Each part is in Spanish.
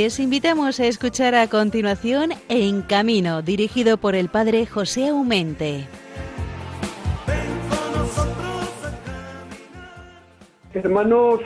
Les invitamos a escuchar a continuación En Camino, dirigido por el padre José Aumente. Hermanos,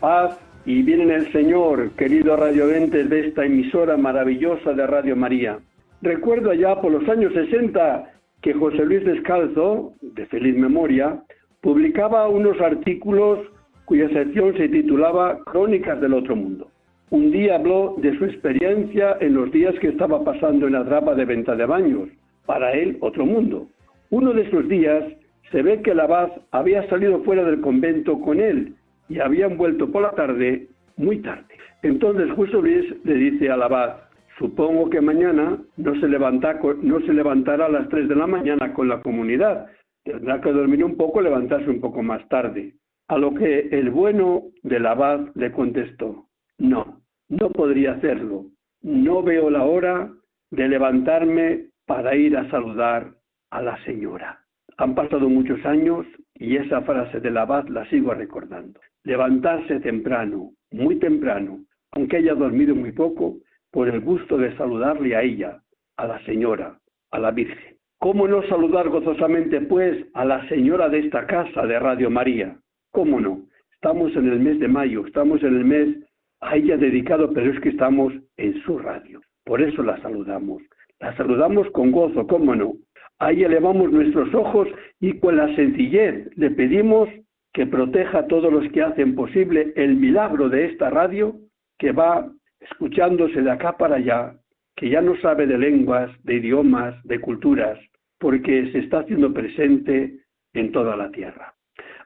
paz y bien en el Señor, querido radioventas de esta emisora maravillosa de Radio María. Recuerdo allá por los años 60 que José Luis Descalzo, de feliz memoria, publicaba unos artículos cuya sección se titulaba Crónicas del Otro Mundo. Un día habló de su experiencia en los días que estaba pasando en la trapa de venta de baños, para él otro mundo. Uno de esos días se ve que el abad había salido fuera del convento con él y habían vuelto por la tarde, muy tarde. Entonces José Luis le dice al abad, supongo que mañana no se, levanta, no se levantará a las 3 de la mañana con la comunidad, tendrá que dormir un poco, levantarse un poco más tarde. A lo que el bueno del abad le contestó, no, no podría hacerlo. No veo la hora de levantarme para ir a saludar a la señora. Han pasado muchos años y esa frase del abad la sigo recordando. Levantarse temprano, muy temprano, aunque haya dormido muy poco, por el gusto de saludarle a ella, a la señora, a la Virgen. ¿Cómo no saludar gozosamente, pues, a la señora de esta casa de Radio María? ¿Cómo no? Estamos en el mes de mayo, estamos en el mes a ella dedicado, pero es que estamos en su radio. Por eso la saludamos. La saludamos con gozo, cómo no. Ahí elevamos nuestros ojos y con la sencillez le pedimos que proteja a todos los que hacen posible el milagro de esta radio que va escuchándose de acá para allá, que ya no sabe de lenguas, de idiomas, de culturas, porque se está haciendo presente en toda la tierra.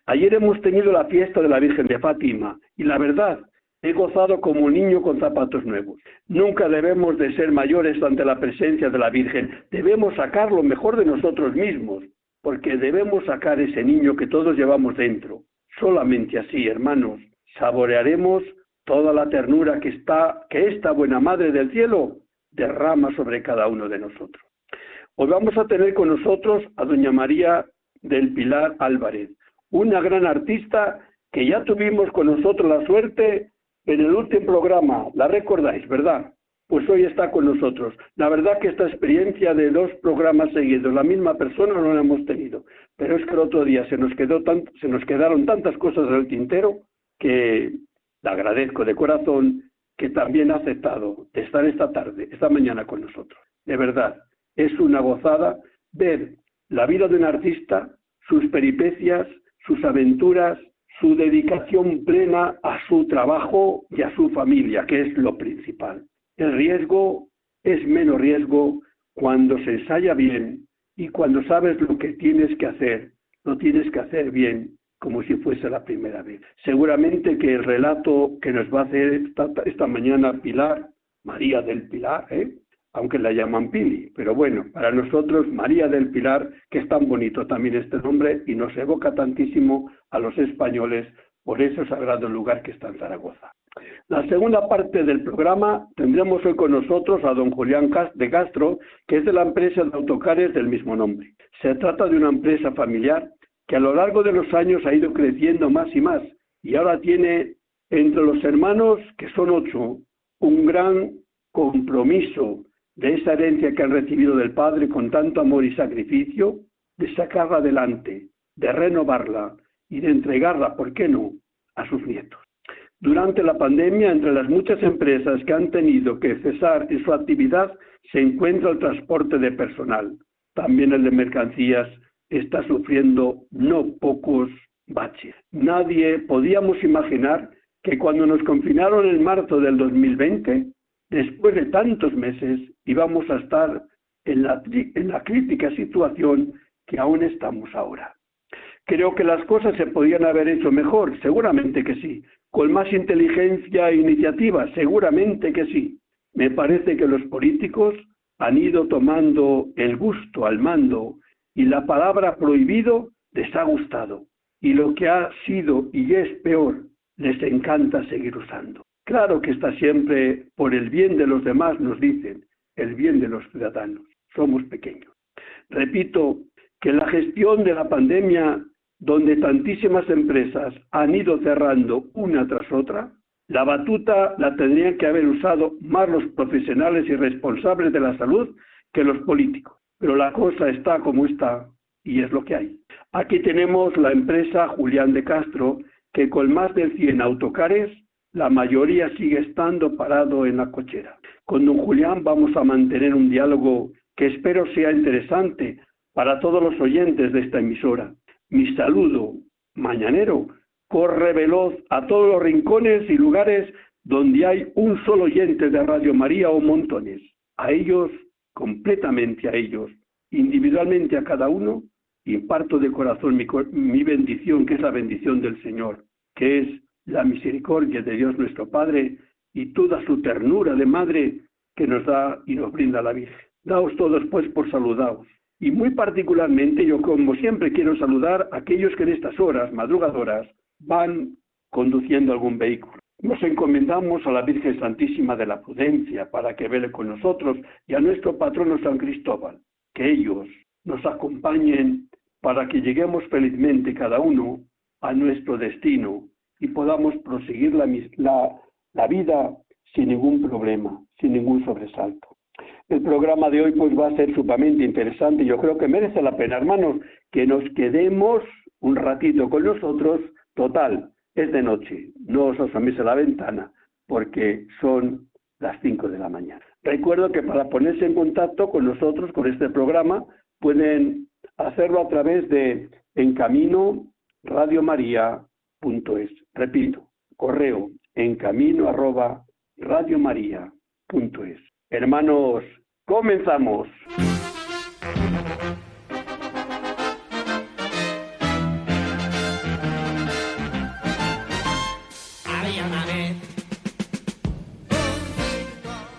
Ayer hemos tenido la fiesta de la Virgen de Fátima y la verdad He gozado como un niño con zapatos nuevos. Nunca debemos de ser mayores ante la presencia de la Virgen. Debemos sacar lo mejor de nosotros mismos, porque debemos sacar ese niño que todos llevamos dentro. Solamente así, hermanos, saborearemos toda la ternura que está que esta buena madre del cielo derrama sobre cada uno de nosotros. Hoy vamos a tener con nosotros a doña María del Pilar Álvarez, una gran artista que ya tuvimos con nosotros la suerte en el último programa, la recordáis, ¿verdad? Pues hoy está con nosotros. La verdad que esta experiencia de dos programas seguidos, la misma persona no la hemos tenido, pero es que el otro día se nos, quedó se nos quedaron tantas cosas en el tintero que le agradezco de corazón que también ha aceptado estar esta tarde, esta mañana con nosotros. De verdad, es una gozada ver la vida de un artista, sus peripecias, sus aventuras, su dedicación plena a su trabajo y a su familia, que es lo principal. El riesgo es menos riesgo cuando se ensaya bien y cuando sabes lo que tienes que hacer, lo tienes que hacer bien como si fuese la primera vez. Seguramente que el relato que nos va a hacer esta, mañana Pilar, María del Pilar, ¿eh? Aunque la llaman Pili, pero bueno, para nosotros María del Pilar, que es tan bonito también este nombre y nos evoca tantísimo a los españoles por ese sagrado lugar que está en Zaragoza. La segunda parte del programa tendremos hoy con nosotros a don Julián de Castro, que es de la empresa de autocares del mismo nombre. Se trata de una empresa familiar que a lo largo de los años ha ido creciendo más y más y ahora tiene entre los hermanos, que son ocho, un gran compromiso de esa herencia que han recibido del Padre con tanto amor y sacrificio, de sacarla adelante, de renovarla y de entregarla, ¿por qué no?, a sus nietos. Durante la pandemia, entre las muchas empresas que han tenido que cesar en su actividad, se encuentra el transporte de personal. También el de mercancías está sufriendo no pocos baches. Nadie podíamos imaginar que cuando nos confinaron en marzo del 2020, después de tantos meses íbamos a estar en la, en la crítica situación que aún estamos ahora. Creo que las cosas se podían haber hecho mejor, seguramente que sí. Con más inteligencia e iniciativa, seguramente que sí. Me parece que los políticos han ido tomando el gusto al mando y la palabra prohibido les ha gustado. Y lo que ha sido y es peor, les encanta seguir usando. Claro que está siempre por el bien de los demás, nos dicen, el bien de los ciudadanos. Somos pequeños. Repito que la gestión de la pandemia, donde tantísimas empresas han ido cerrando una tras otra, La batuta la tendrían que haber usado más los profesionales y responsables de la salud que los políticos. Pero la cosa está como está y es lo que hay. Aquí tenemos la empresa Julián de Castro, que con más de 100 autocares, la mayoría sigue estando parado en la cochera. Con don Julián vamos a mantener un diálogo que espero sea interesante para todos los oyentes de esta emisora. Mi saludo mañanero corre veloz a todos los rincones y lugares donde hay un solo oyente de Radio María o montones. A ellos, completamente a ellos, individualmente a cada uno, imparto de corazón mi, mi bendición, que es la bendición del Señor, que es la misericordia de Dios nuestro Padre y toda su ternura de madre que nos da y nos brinda la Virgen. Daos todos pues por saludados. Y muy particularmente yo como siempre quiero saludar a aquellos que en estas horas madrugadoras van conduciendo algún vehículo. Nos encomendamos a la Virgen Santísima de la Prudencia para que vele con nosotros y a nuestro patrono San Cristóbal, que ellos nos acompañen para que lleguemos felizmente cada uno a nuestro destino y podamos proseguir la, la, vida sin ningún problema, sin ningún sobresalto. El programa de hoy pues va a ser sumamente interesante. Yo creo que merece la pena, hermanos, que nos quedemos un ratito con nosotros. Total, es de noche, no os asoméis a la ventana, porque son las 5 de la mañana. Recuerdo que para ponerse en contacto con nosotros, con este programa, pueden hacerlo a través de encamino radiomaria.es. Repito, correo encamino arroba radiomaria.es. Hermanos, comenzamos.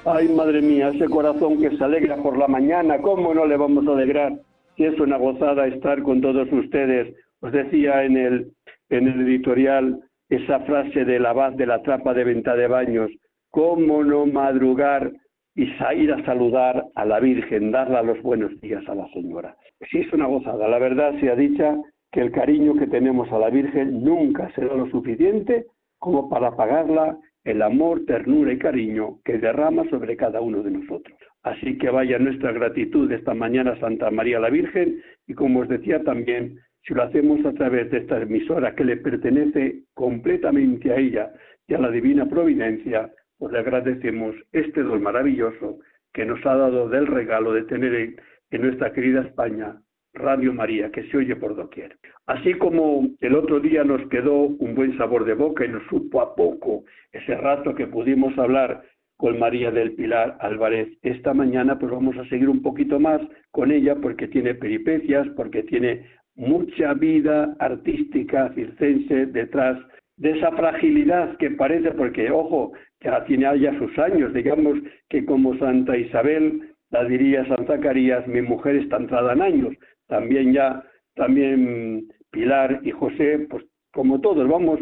Ay, madre mía, ese corazón que se alegra por la mañana, ¿cómo no le vamos a alegrar? Es una gozada estar con todos ustedes. Os decía en el, en el editorial esa frase del abad de la trapa de venta de baños, ¿cómo no madrugar y ir a saludar a la Virgen, darle los buenos días a la señora? Sí, es una gozada. La verdad sea dicha que el cariño que tenemos a la Virgen nunca será lo suficiente como para pagarla el amor, ternura y cariño que derrama sobre cada uno de nosotros. Así que vaya nuestra gratitud esta mañana a Santa María la Virgen y como os decía también, si lo hacemos a través de esta emisora que le pertenece completamente a ella y a la divina providencia, pues le agradecemos este don maravilloso que nos ha dado del regalo de tener en, en nuestra querida España Radio María, que se oye por doquier. Así como el otro día nos quedó un buen sabor de boca y nos supo a poco ese rato que pudimos hablar con María del Pilar Álvarez. Esta mañana pues vamos a seguir un poquito más con ella porque tiene peripecias, porque tiene mucha vida artística circense detrás de esa fragilidad que parece, porque ojo, ya tiene ya sus años, digamos que como Santa Isabel, la diría San Zacarías, mi mujer está entrada en años, también ya, también Pilar y José, pues como todos, vamos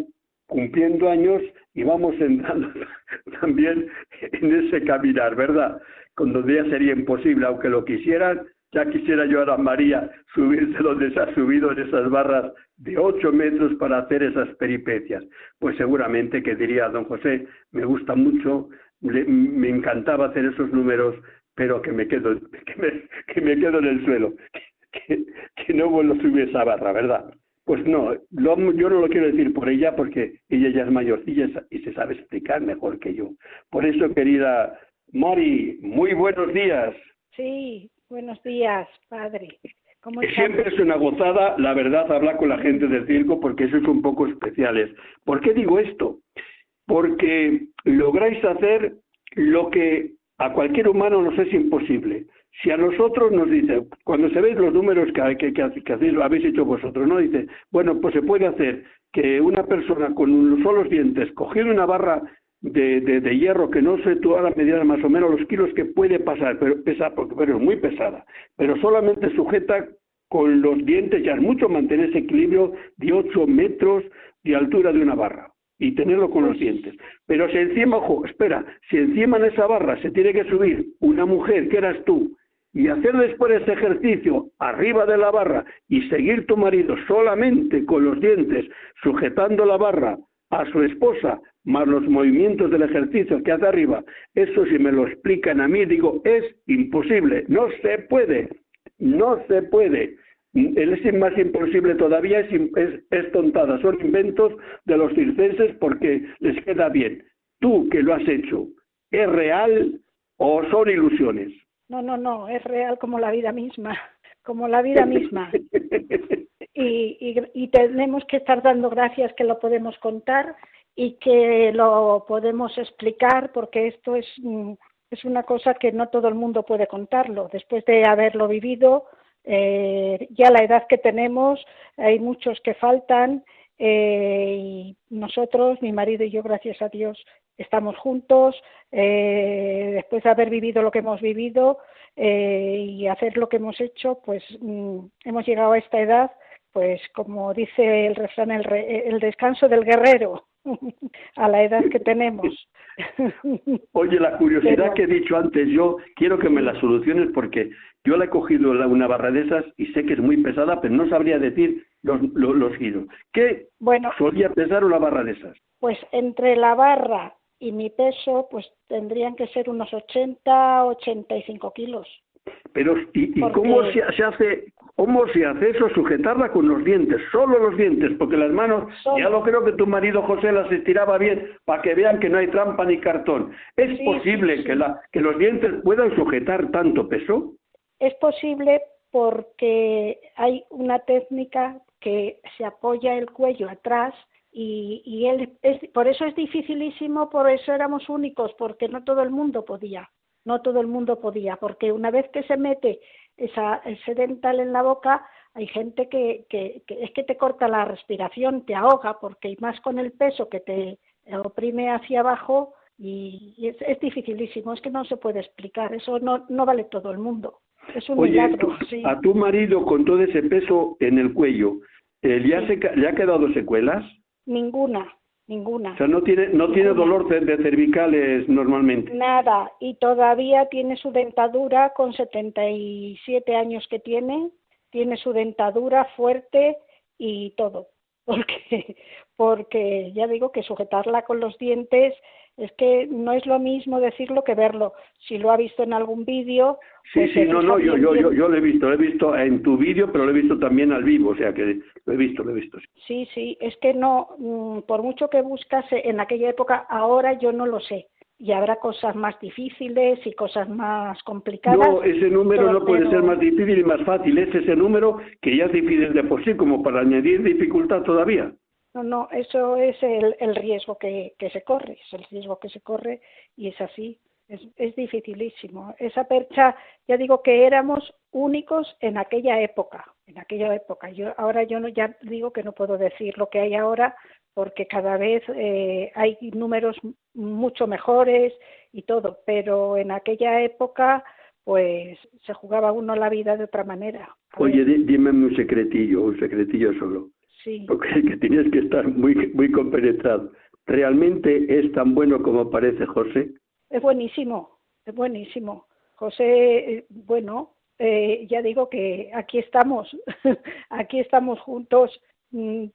cumpliendo años y vamos entrando también en ese caminar, ¿verdad? Cuando ya sería imposible, aunque lo quisieran, ya quisiera yo a María subirse donde se ha subido en esas barras de ocho metros para hacer esas peripecias. Pues seguramente que diría don José, me gusta mucho, me encantaba hacer esos números, pero que me quedo, que me, que me quedo en el suelo, que, no vuelvo a subir esa barra, ¿verdad? Pues no, yo no lo quiero decir por ella porque ella ya es mayorcilla y se sabe explicar mejor que yo. Por eso, querida Mari, muy buenos días. Sí, buenos días, padre. Siempre es una gozada, la verdad, hablar con la gente del circo porque eso es un poco especiales. ¿Por qué digo esto? Porque lográis hacer lo que a cualquier humano nos es imposible. Si a nosotros nos dice, cuando se ven los números que, que, que, que hacéis, habéis hecho vosotros, ¿no? Dice, bueno, pues se puede hacer que una persona con los solos dientes, cogiendo una barra de, de, hierro que no sé tú ahora medida más o menos los kilos que puede pasar, pero pesa, pero es muy pesada, pero solamente sujeta con los dientes, ya es mucho mantener ese equilibrio de 8 metros de altura de una barra y tenerlo con los dientes. Pero si encima, ojo, espera, si encima en esa barra se tiene que subir una mujer que eras tú y hacer después ese ejercicio arriba de la barra y seguir tu marido solamente con los dientes sujetando la barra a su esposa, más los movimientos del ejercicio que hace arriba, eso si me lo explican a mí, digo, es imposible, no se puede, no se puede. Es más imposible todavía, es, es, es tontada, son inventos de los circenses porque les queda bien. Tú que lo has hecho, ¿es real o son ilusiones? No, no, no, es real como la vida misma, como la vida misma. Y, y, tenemos que estar dando gracias que lo podemos contar y que lo podemos explicar porque esto es, mm, es una cosa que no todo el mundo puede contarlo. Después de haberlo vivido, eh, ya la edad que tenemos, hay muchos que faltan eh, y nosotros, mi marido y yo, gracias a Dios, estamos juntos. Eh, después de haber vivido lo que hemos vivido eh, y hacer lo que hemos hecho, pues mm, hemos llegado a esta edad, pues como dice el refrán, el, el descanso del guerrero a la edad que tenemos. Oye, la curiosidad que he dicho antes, yo quiero que me la soluciones porque yo la he cogido una barra de esas y sé que es muy pesada, pero no sabría decir los, los, giros. ¿Qué bueno, solía pesar una barra de esas? Pues entre la barra y mi peso, pues tendrían que ser unos 80, 85 kilos. Pero, ¿y, y cómo se, se, hace ¿Cómo se hace eso? Sujetarla con los dientes, solo los dientes, porque las manos, ya lo creo que tu marido José las estiraba bien para que vean que no hay trampa ni cartón. ¿Es posible Que, la, que los dientes puedan sujetar tanto peso? Es posible porque hay una técnica que se apoya el cuello atrás y, y él es, por eso es dificilísimo, por eso éramos únicos, porque no todo el mundo podía, no todo el mundo podía, porque una vez que se mete esa, ese dental en la boca, hay gente que, que, es que te corta la respiración, te ahoga, porque más con el peso que te oprime hacia abajo y, es, es, dificilísimo, es que no se puede explicar, eso no, no vale todo el mundo. Es un milagro. Sí. A tu marido con todo ese peso en el cuello, ¿le, se, ¿le ha quedado secuelas? Ninguna ninguna. O sea, no tiene, no tiene dolor de cervicales normalmente. Nada, y todavía tiene su dentadura con 77 años que tiene, tiene su dentadura fuerte y todo. Porque, porque ya digo que sujetarla con los dientes es que no es lo mismo decirlo que verlo. Si lo ha visto en algún vídeo. Sí, pues sí, no, no, yo, yo, yo, yo, lo he visto, lo he visto en tu vídeo, pero lo he visto también al vivo, o sea que lo he visto, lo he visto. Sí, sí, es que no, mm, por mucho que buscase en aquella época, ahora yo no lo sé. Y habrá cosas más difíciles y cosas más complicadas. No, ese número no puede ser más difícil y más fácil. Es ese número que ya es difícil de por sí, como para añadir dificultad todavía. No, no, eso es el, el riesgo que, que, se corre, es el riesgo que se corre y es así, es, es dificilísimo. Esa percha, ya digo que éramos únicos en aquella época, en aquella época. Yo ahora yo no, ya digo que no puedo decir lo que hay ahora porque cada vez eh, hay números mucho mejores y todo, pero en aquella época pues se jugaba uno la vida de otra manera. Oye, dime un secretillo, un secretillo solo. Sí. Porque que tienes que estar muy, muy compenetrado. ¿Realmente es tan bueno como parece José? Es buenísimo, es buenísimo. José, eh, bueno, eh, ya digo que aquí estamos, aquí estamos juntos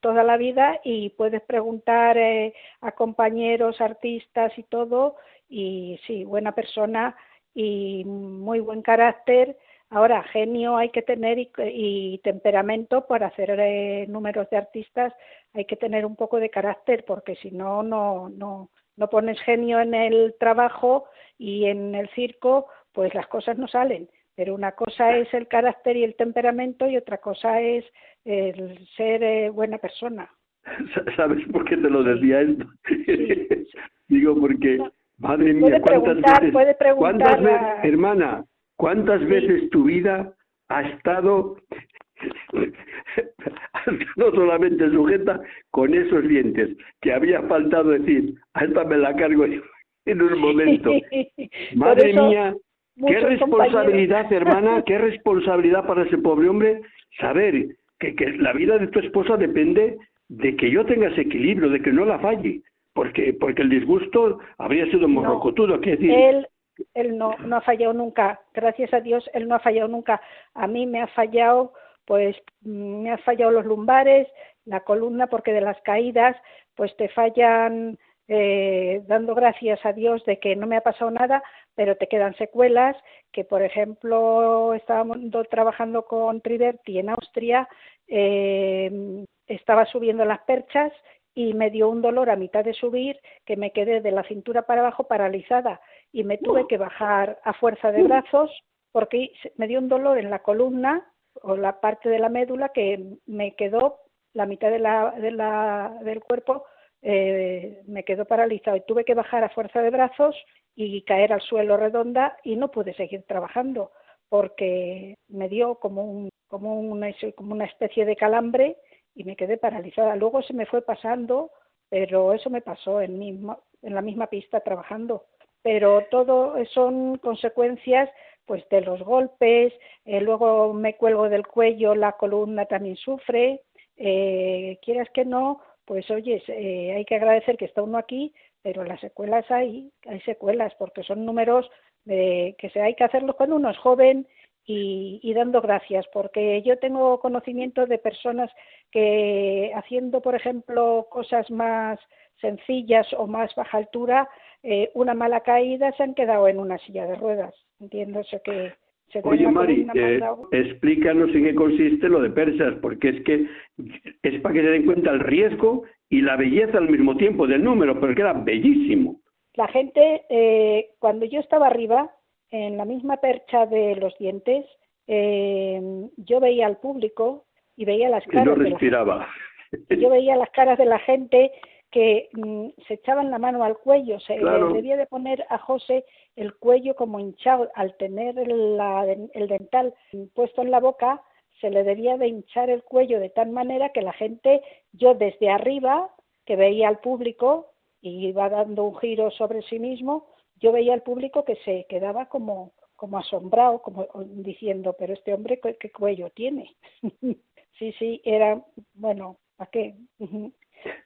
toda la vida y puedes preguntar eh, a compañeros, artistas y todo, y sí, buena persona y muy buen carácter. Ahora, genio hay que tener y, temperamento para hacer eh, números de artistas, hay que tener un poco de carácter, porque si no, no, no, no pones genio en el trabajo y en el circo, pues las cosas no salen. Pero una cosa es el carácter y el temperamento y otra cosa es el ser eh, buena persona. ¿Sabes por qué te lo decía esto? Digo, porque, madre mía, ¿cuántas veces, ¿cuántas veces, hermana, ¿Cuántas veces tu vida ha estado no solamente sujeta con esos dientes, que había faltado decir, a esta me la cargo en un momento. Madre mía, qué responsabilidad, hermana, qué responsabilidad para ese pobre hombre saber que, que la vida de tu esposa depende de que yo tenga ese equilibrio, de que no la falle, porque porque el disgusto habría sido morrocotudo, ¿qué decir? él no, no ha fallado nunca, gracias a Dios, él no ha fallado nunca. A mí me ha fallado, pues me ha fallado los lumbares, la columna porque de las caídas, pues te fallan eh, dando gracias a Dios de que no me ha pasado nada, pero te quedan secuelas, que por ejemplo estábamos trabajando con Triberti en Austria, eh, estaba subiendo las perchas y me dio un dolor a mitad de subir que me quedé de la cintura para abajo paralizada y me tuve que bajar a fuerza de brazos porque me dio un dolor en la columna o la parte de la médula que me quedó la mitad de la, de la, del cuerpo eh, me quedó paralizado y tuve que bajar a fuerza de brazos y caer al suelo redonda y no pude seguir trabajando porque me dio como un como una, especie de calambre y me quedé paralizada. Luego se me fue pasando, pero eso me pasó en, mismo, en la misma pista trabajando. Pero todo son consecuencias pues de los golpes, eh, luego me cuelgo del cuello, la columna también sufre, eh, quieras que no, pues oye, eh, hay que agradecer que está uno aquí, pero las secuelas hay, hay secuelas, porque son números de, que se hay que hacerlos cuando uno es joven y, dando gracias, porque yo tengo conocimiento de personas que haciendo, por ejemplo, cosas más sencillas o más baja altura, eh, una mala caída se han quedado en una silla de ruedas. Entiendo eso que se Oye, Mari, eh, explícanos en qué consiste lo de persas, porque es que es para que se den cuenta el riesgo y la belleza al mismo tiempo del número, porque era bellísimo. La gente, eh, cuando yo estaba arriba, en la misma percha de los dientes, eh, yo veía al público y veía las caras. Y no respiraba. yo veía las caras de la gente que mm, se echaban la mano al cuello. Se debía de poner a José el cuello como hinchado. Al tener el dental puesto en la boca, se le debía de hinchar el cuello de tal manera que la gente, yo desde arriba, que veía al público y iba dando un giro sobre sí mismo, yo veía al público que se quedaba como, como asombrado, como diciendo, pero este hombre, ¿qué, cuello tiene? sí, sí, era, bueno, ¿a qué?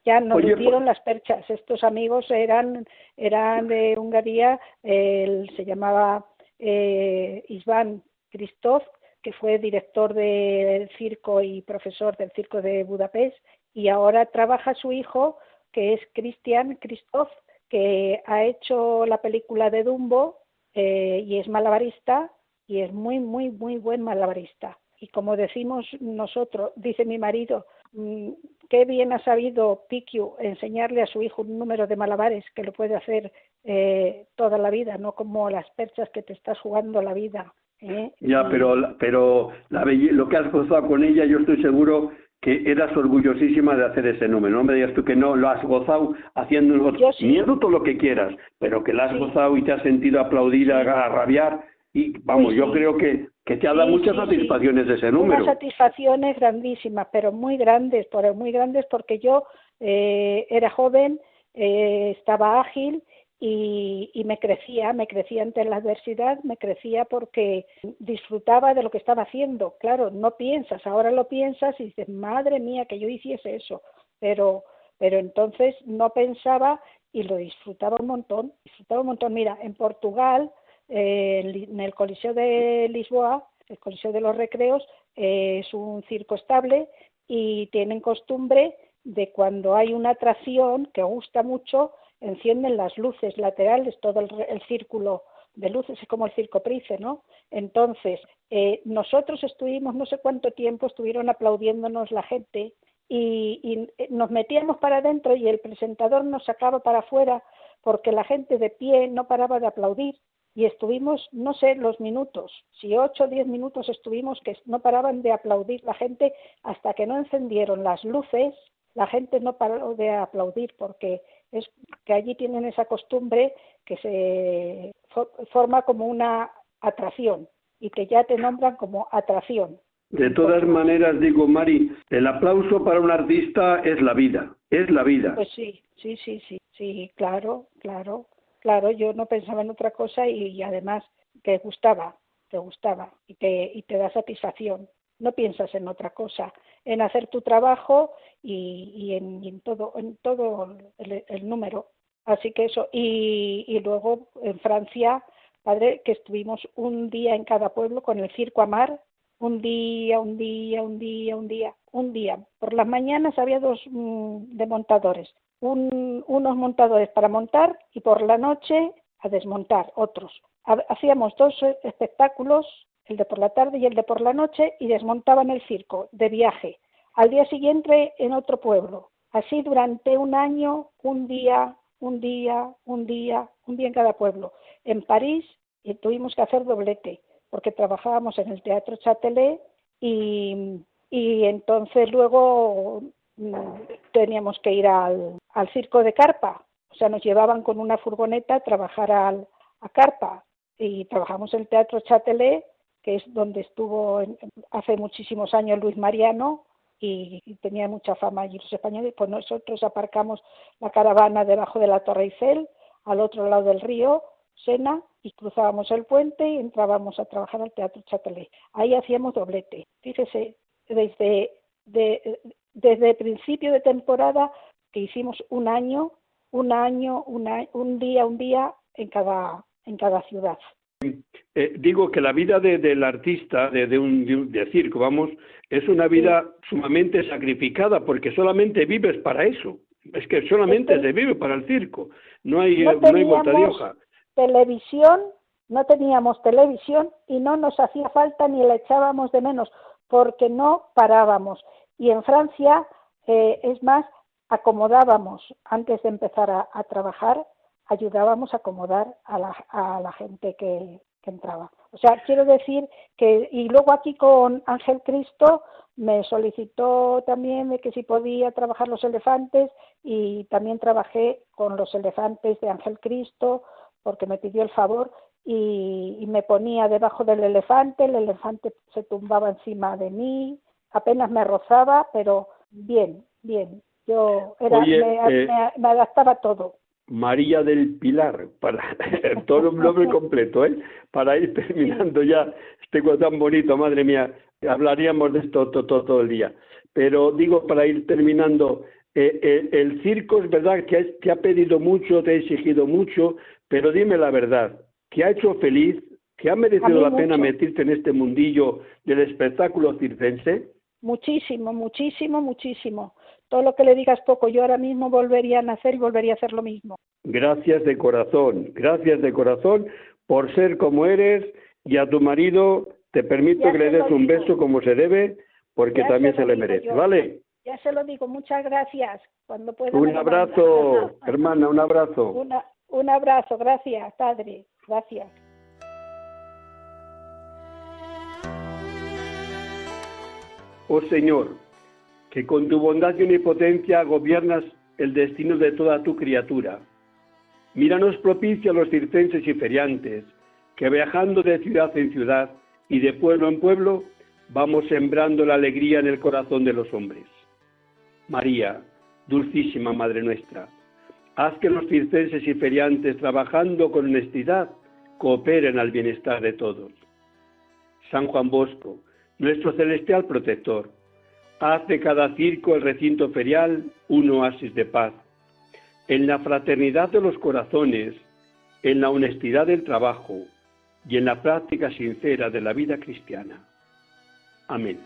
ya nos dieron las perchas. Estos amigos eran, eran de Hungría, él se llamaba eh, Isván Christoph, que fue director del circo y profesor del circo de Budapest, y ahora trabaja su hijo, que es Christian Christoph, que ha hecho la película de Dumbo eh, y es malabarista y es muy, muy, muy buen malabarista. Y como decimos nosotros, dice mi marido, mm, qué bien ha sabido Piquiu enseñarle a su hijo un número de malabares que lo puede hacer eh, toda la vida, no como las perchas que te estás jugando la vida. ¿Eh? Ya, pero, pero la lo que has gozado con ella, yo estoy seguro que eras orgullosísima de hacer ese número. No me digas tú que no lo has gozado haciendo miedo todo lo que quieras, pero que lo has gozado y te has sentido aplaudir, a, rabiar. Y vamos, yo creo que, que te ha dado muchas satisfacciones de ese número. Unas satisfacciones grandísimas, pero muy grandes, pero muy grandes porque yo eh, era joven, eh, estaba ágil y, me crecía, me crecía ante la adversidad, me crecía porque disfrutaba de lo que estaba haciendo. Claro, no piensas, ahora lo piensas y dices, madre mía, que yo hiciese eso, pero, pero entonces no pensaba y lo disfrutaba un montón, disfrutaba un montón. Mira, en Portugal, eh, en el Coliseo de Lisboa, el Coliseo de los Recreos, eh, es un circo estable y tienen costumbre de cuando hay una atracción que gusta mucho, encienden las luces laterales, todo el, círculo de luces, es como el circo Price, ¿no? Entonces, eh, nosotros estuvimos no sé cuánto tiempo, estuvieron aplaudiéndonos la gente y, y, eh, nos metíamos para adentro y el presentador nos sacaba para afuera porque la gente de pie no paraba de aplaudir y estuvimos, no sé, los minutos, si ocho o diez minutos estuvimos que no paraban de aplaudir la gente hasta que no encendieron las luces, la gente no paró de aplaudir porque es que allí tienen esa costumbre que se forma como una atracción y que ya te nombran como atracción. De todas maneras, digo, Mari, el aplauso para un artista es la vida, es la vida. Pues sí, sí, sí, sí, sí, claro, claro, claro, yo no pensaba en otra cosa y, además te gustaba, te gustaba y te, y te da satisfacción. No piensas en otra cosa en hacer tu trabajo y, en, todo, en todo el, número. Así que eso, y, y, luego en Francia, padre, que estuvimos un día en cada pueblo con el circo Amar, un día, un día, un día, un día, un día. Por las mañanas había dos mm, demontadores, unos montadores para montar y por la noche a desmontar otros. Hacíamos dos espectáculos, el de por la tarde y el de por la noche, y desmontaban el circo de viaje. Al día siguiente en otro pueblo. Así durante un año, un día, un día, un día, un día en cada pueblo. En París y tuvimos que hacer doblete, porque trabajábamos en el Teatro Châtelet y, entonces luego mm, teníamos que ir al, circo de carpa, o sea, nos llevaban con una furgoneta a trabajar al, a carpa y trabajamos en el Teatro Châtelet, que es donde estuvo hace muchísimos años Luis Mariano y, tenía mucha fama allí los españoles, pues nosotros aparcamos la caravana debajo de la Torre Eiffel, al otro lado del río, Sena, y cruzábamos el puente y entrábamos a trabajar al Teatro Châtelet. Ahí hacíamos doblete. Fíjese, desde, desde el principio de temporada que hicimos un año, un año, un día, un día en cada, en cada ciudad. Eh, digo que la vida del artista, de, un, de, circo, vamos, es una vida sumamente sacrificada porque solamente vives para eso. Es que solamente se vive para el circo. No hay, no, hay vuelta de hoja. Televisión, no teníamos televisión y no nos hacía falta ni la echábamos de menos porque no parábamos. Y en Francia, eh, es más, acomodábamos antes de empezar a trabajar ayudábamos a acomodar a la, a la gente que, entraba. O sea, quiero decir que, y luego aquí con Ángel Cristo me solicitó también de que si podía trabajar los elefantes y también trabajé con los elefantes de Ángel Cristo porque me pidió el favor y, y, me ponía debajo del elefante, el elefante se tumbaba encima de mí, apenas me rozaba, pero bien, bien. Yo era, me, eh, me adaptaba todo. María del Pilar, para todo un nombre completo, ¿eh? para ir terminando ya este tan bonito, madre mía, hablaríamos de esto todo, todo, el día. Pero digo, para ir terminando, eh, eh, el circo es verdad que te ha pedido mucho, te ha exigido mucho, pero dime la verdad, ¿qué ha hecho feliz? ¿Que ha merecido la pena meterte en este mundillo del espectáculo circense? Muchísimo, muchísimo, muchísimo todo lo que le digas poco. Yo ahora mismo volvería a nacer y volvería a hacer lo mismo. Gracias de corazón, gracias de corazón por ser como eres y a tu marido te permito que le des un beso como se debe porque también se, le merece, ¿vale? Ya se lo digo, muchas gracias. Cuando pueda un abrazo, hermana, un abrazo. un abrazo, gracias, padre, gracias. Oh Señor, que con tu bondad y omnipotencia gobiernas el destino de toda tu criatura. Míranos propicia a los circenses y feriantes, que viajando de ciudad en ciudad y de pueblo en pueblo, vamos sembrando la alegría en el corazón de los hombres. María, dulcísima Madre nuestra, haz que los circenses y feriantes, trabajando con honestidad, cooperen al bienestar de todos. San Juan Bosco, nuestro celestial protector, Hace cada circo el recinto ferial un oasis de paz. En la fraternidad de los corazones, en la honestidad del trabajo y en la práctica sincera de la vida cristiana. Amén.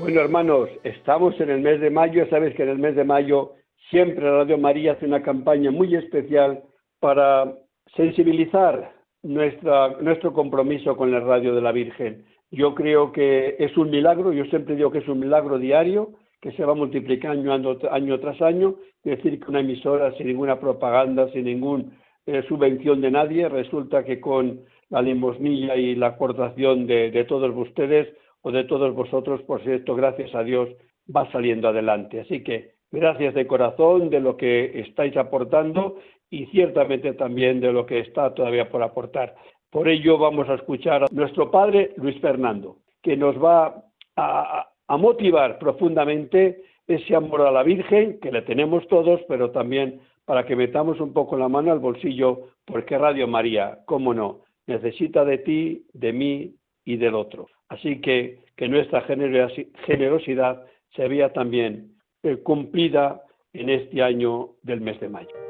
Bueno, hermanos, estamos en el mes de mayo. Sabes que en el mes de mayo siempre Radio María hace una campaña muy especial para sensibilizar nuestra, nuestro compromiso con la radio de la Virgen. Yo creo que es un milagro, yo siempre digo que es un milagro diario, que se va multiplicando año, tras año, decir, que una emisora sin ninguna propaganda, sin ninguna eh, subvención de nadie, resulta que con la limosnilla y la aportación de, de todos ustedes o de todos vosotros, por cierto, gracias a Dios, va saliendo adelante. Así que gracias de corazón de lo que estáis aportando y ciertamente también de lo que está todavía por aportar. Por ello vamos a escuchar a nuestro padre Luis Fernando, que nos va a, motivar profundamente ese amor a la Virgen, que le tenemos todos, pero también para que metamos un poco la mano al bolsillo, porque Radio María, cómo no, necesita de ti, de mí y del otro. Así que que nuestra generosidad se vea también eh, cumplida en este año del mes de mayo.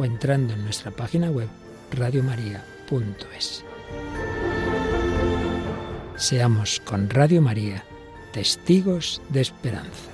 o entrando en nuestra página web radiomaria.es. Seamos con Radio María testigos de esperanza.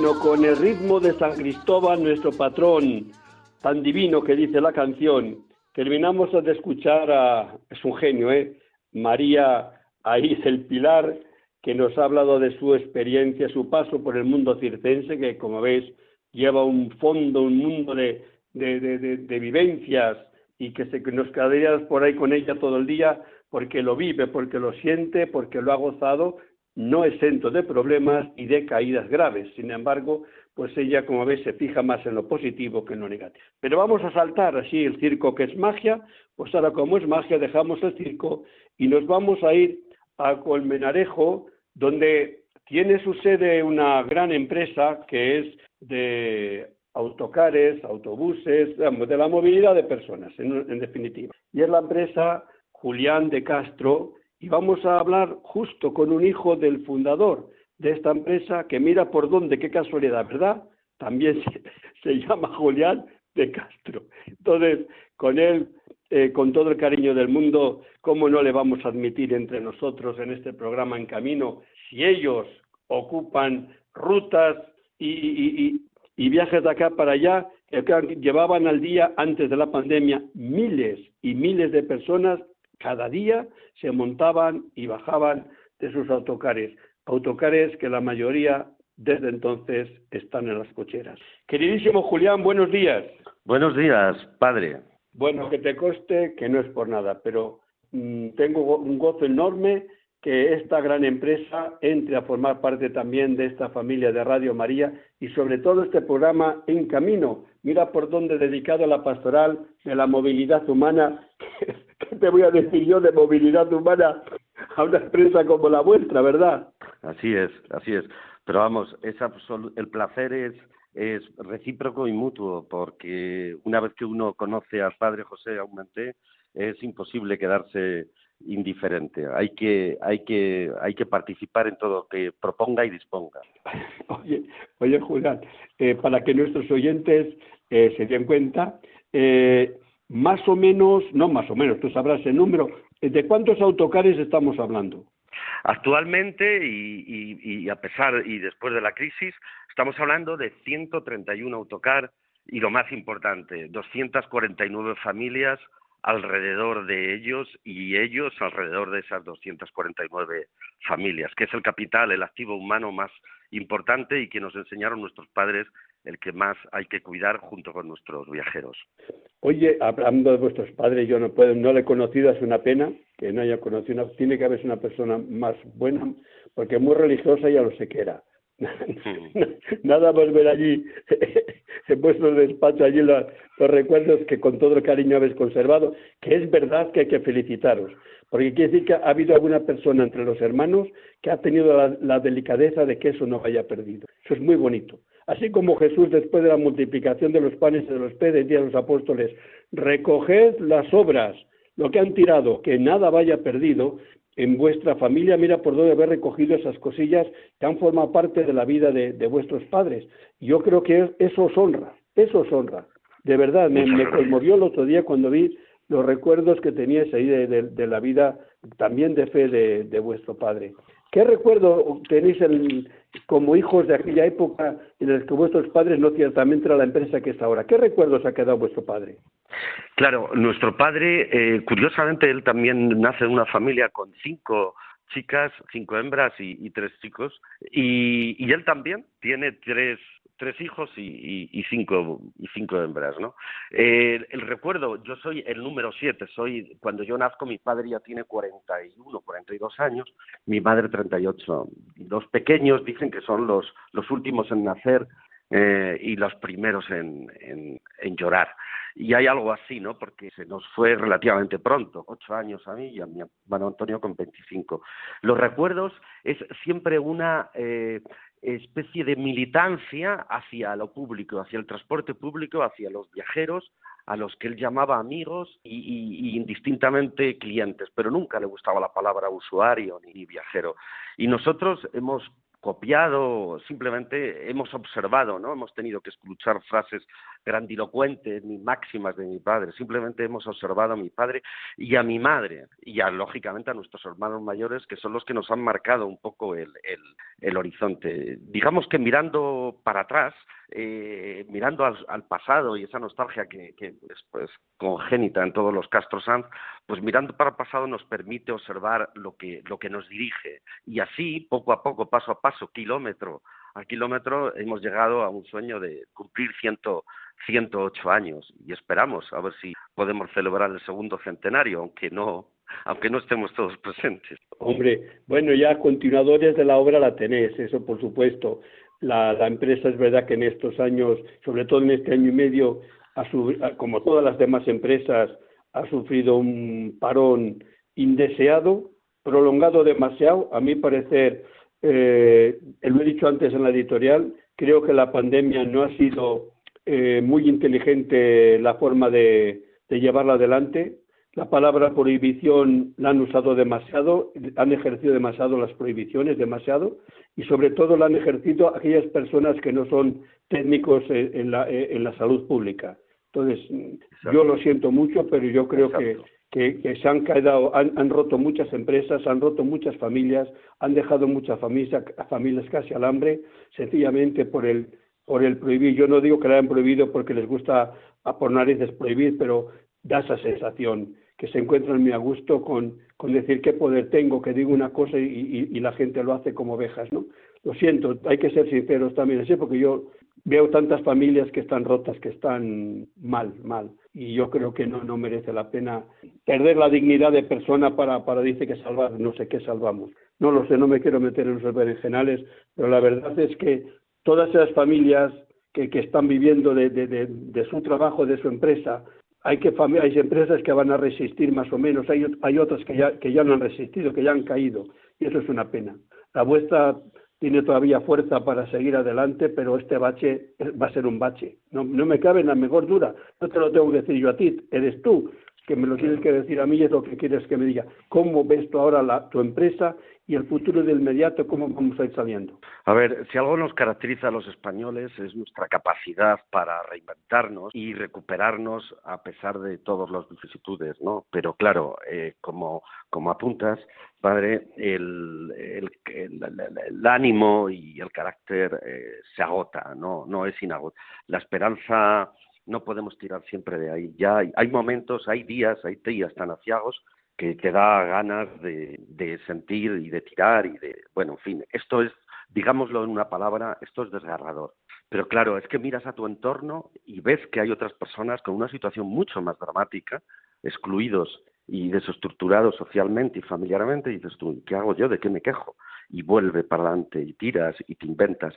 Bueno, con el ritmo de San Cristóbal, nuestro patrón, tan divino que dice la canción, terminamos de escuchar a, es un genio, ¿eh? María Aís el Pilar, que nos ha hablado de su experiencia, su paso por el mundo circense, que como veis lleva un fondo, un mundo de, de, de, de- vivencias y que, se, nos quedaríamos por ahí con ella todo el día porque lo vive, porque lo siente, porque lo ha gozado, no exento de problemas y de caídas graves. Sin embargo, pues ella, como veis, se fija más en lo positivo que en lo negativo. Pero vamos a saltar así el circo que es magia, pues ahora como es magia dejamos el circo y nos vamos a ir a Colmenarejo, donde tiene su sede una gran empresa que es de autocares, autobuses, de la movilidad de personas, en, en definitiva. Y es la empresa Julián de Castro, y vamos a hablar justo con un hijo del fundador de esta empresa que mira por dónde, qué casualidad, ¿verdad? También se, llama Julián de Castro. Entonces, con él, eh, con todo el cariño del mundo, ¿cómo no le vamos a admitir entre nosotros en este programa En Camino si ellos ocupan rutas y- y viajes de acá para allá que llevaban al día antes de la pandemia miles y miles de personas cada día se montaban y bajaban de sus autocares, autocares que la mayoría desde entonces están en las cocheras. Queridísimo Julián, buenos días. Buenos días, padre. Bueno, que te conste que no es por nada, pero mm, tengo go- un gozo enorme que esta gran empresa entre a formar parte también de esta familia de Radio María y sobre todo este programa En Camino. Mira por dónde dedicado a la pastoral de la movilidad humana. ¿Qué te voy a decir yo de movilidad humana a una empresa como la vuestra, verdad? Así es, así es. Pero vamos, es el placer es, es recíproco y mutuo, porque una vez que uno conoce al padre José Aumenté, es imposible quedarse indiferente. Hay que, hay que, hay que participar en todo lo que proponga y disponga. Oye, oye Julián, eh, para que nuestros oyentes eh, se den cuenta, eh, más o menos, no más o menos, tú sabrás el número, ¿de cuántos autocares estamos hablando? Actualmente y a pesar y después de la crisis, estamos hablando de 131 autocar y lo más importante, 249 familias alrededor de ellos y ellos alrededor de esas 249 familias, que es el capital, el activo humano más importante y que nos enseñaron nuestros padres el que más hay que cuidar junto con nuestros viajeros. Oye, hablando de vuestros padres, yo no puedo, no le he conocido, es una pena que no haya conocido, una- tiene que haber una persona más buena, porque muy religiosa ya lo sé que era, Nada más ver allí, en vuestro despacho, allí los, recuerdos que con todo el cariño habéis conservado, que es verdad que hay que felicitaros, porque quiere decir que ha habido alguna persona entre los hermanos que ha tenido la, la delicadeza de que eso no vaya perdido. Eso es muy bonito. Así como Jesús, después de la multiplicación de los panes y de los peces, decía a los apóstoles, recoged las obras, lo que han tirado, que nada vaya perdido, en vuestra familia, mira por dónde haber recogido esas cosillas que han formado parte de la vida de, vuestros padres. Yo creo que eso os honra, eso os honra. De verdad, me, conmovió el otro día cuando vi los recuerdos que teníais ahí de, la vida también de fe de, vuestro padre. ¿Qué recuerdo tenéis como hijos de aquella época en la que vuestros padres no ciertamente era la empresa que está ahora? ¿Qué recuerdos ha quedado vuestro padre? Claro, nuestro padre, eh, curiosamente, él también nace en una familia con cinco chicas, cinco hembras y, tres chicos, y, él también tiene tres tres hijos y, cinco y cinco hembras, ¿no? El recuerdo, yo soy el número siete, soy cuando yo nazco mi padre ya tiene 41, 42 años, mi madre 38. Los pequeños dicen que son los los últimos en nacer eh, y los primeros en, en, llorar. Y hay algo así, ¿no? Porque se nos fue relativamente pronto, ocho años a mí y a mi hermano Antonio con 25. Los recuerdos es siempre una eh, especie de militancia hacia lo público, hacia el transporte público, hacia los viajeros, a los que él llamaba amigos y, indistintamente clientes, pero nunca le gustaba la palabra usuario ni viajero. Y nosotros hemos copiado, simplemente hemos observado, no hemos tenido que escuchar frases grandilocuentes ni máximas de mi padre, simplemente hemos observado a mi padre y a mi madre y a, lógicamente a nuestros hermanos mayores que son los que nos han marcado un poco el, el, el horizonte. Digamos que mirando para atrás, eh, mirando al, pasado y esa nostalgia que, que es pues, congénita en todos los Castro Sanz, pues mirando para el pasado nos permite observar lo que, lo que nos dirige y así, poco a poco, paso a paso, kilómetro a kilómetro, hemos llegado a un sueño de cumplir ciento, 108 años y esperamos a ver si podemos celebrar el segundo centenario, aunque no aunque no estemos todos presentes. Hombre, bueno, ya continuadores de la obra la tenés, eso por supuesto. La, empresa es verdad que en estos años, sobre todo en este año y medio, como todas las demás empresas, ha sufrido un parón indeseado, prolongado demasiado. A mi parecer, eh, lo he dicho antes en la editorial, creo que la pandemia no ha sido eh, muy inteligente la forma de llevarla adelante. La palabra prohibición la han usado demasiado, han ejercido demasiado las prohibiciones, demasiado, y sobre todo la han ejercido aquellas personas que no son técnicos en la, en la salud pública. Entonces, yo lo siento mucho, pero yo creo que, que, se han quedado, han, han, roto muchas empresas, han roto muchas familias, han dejado muchas familias, familias casi al hambre, sencillamente por el, por el prohibir. Yo no digo que la hayan prohibido porque les gusta a por narices prohibir, pero da esa sensación que se encuentran muy a gusto con, con decir qué poder tengo, que digo una cosa y, y, la gente lo hace como ovejas, ¿no? Lo siento, hay que ser sinceros también así, porque yo veo tantas familias que están rotas, que están mal, mal, y yo creo que no, no merece la pena perder la dignidad de persona para, para dice que salvar, no sé qué salvamos. No lo sé, no me quiero meter en los berenjenales, pero la verdad es que todas esas familias que, que están viviendo de, de, de, su trabajo, de su empresa, hay, que, hay empresas que van a resistir más o menos, hay, hay otras que ya, que ya no han resistido, que ya han caído, y eso es una pena. La vuestra tiene todavía fuerza para seguir adelante, pero este bache va a ser un bache. No, me cabe en la mejor duda. No te lo tengo que decir yo a ti, eres tú que me lo tienes que decir a mí, es lo que quieres que me diga. ¿Cómo ves tú ahora la, tu empresa y el futuro del inmediato, cómo vamos a ir saliendo? A ver, si algo nos caracteriza a los españoles es nuestra capacidad para reinventarnos y recuperarnos a pesar de todas las vicisitudes, ¿no? Pero claro, eh, como, como apuntas, padre, el, el, ánimo y el carácter eh, se agota, no, no es inagotable. La esperanza no podemos tirar siempre de ahí. Ya hay, momentos, hay días, hay días tan aciagos que te da ganas de, de, sentir y de tirar y de, bueno, en fin, esto es, digámoslo en una palabra, esto es desgarrador. Pero claro, es que miras a tu entorno y ves que hay otras personas con una situación mucho más dramática, excluidos y desestructurados socialmente y familiarmente, y dices tú, ¿qué hago yo? ¿De qué me quejo? y vuelve para adelante y tiras y te inventas.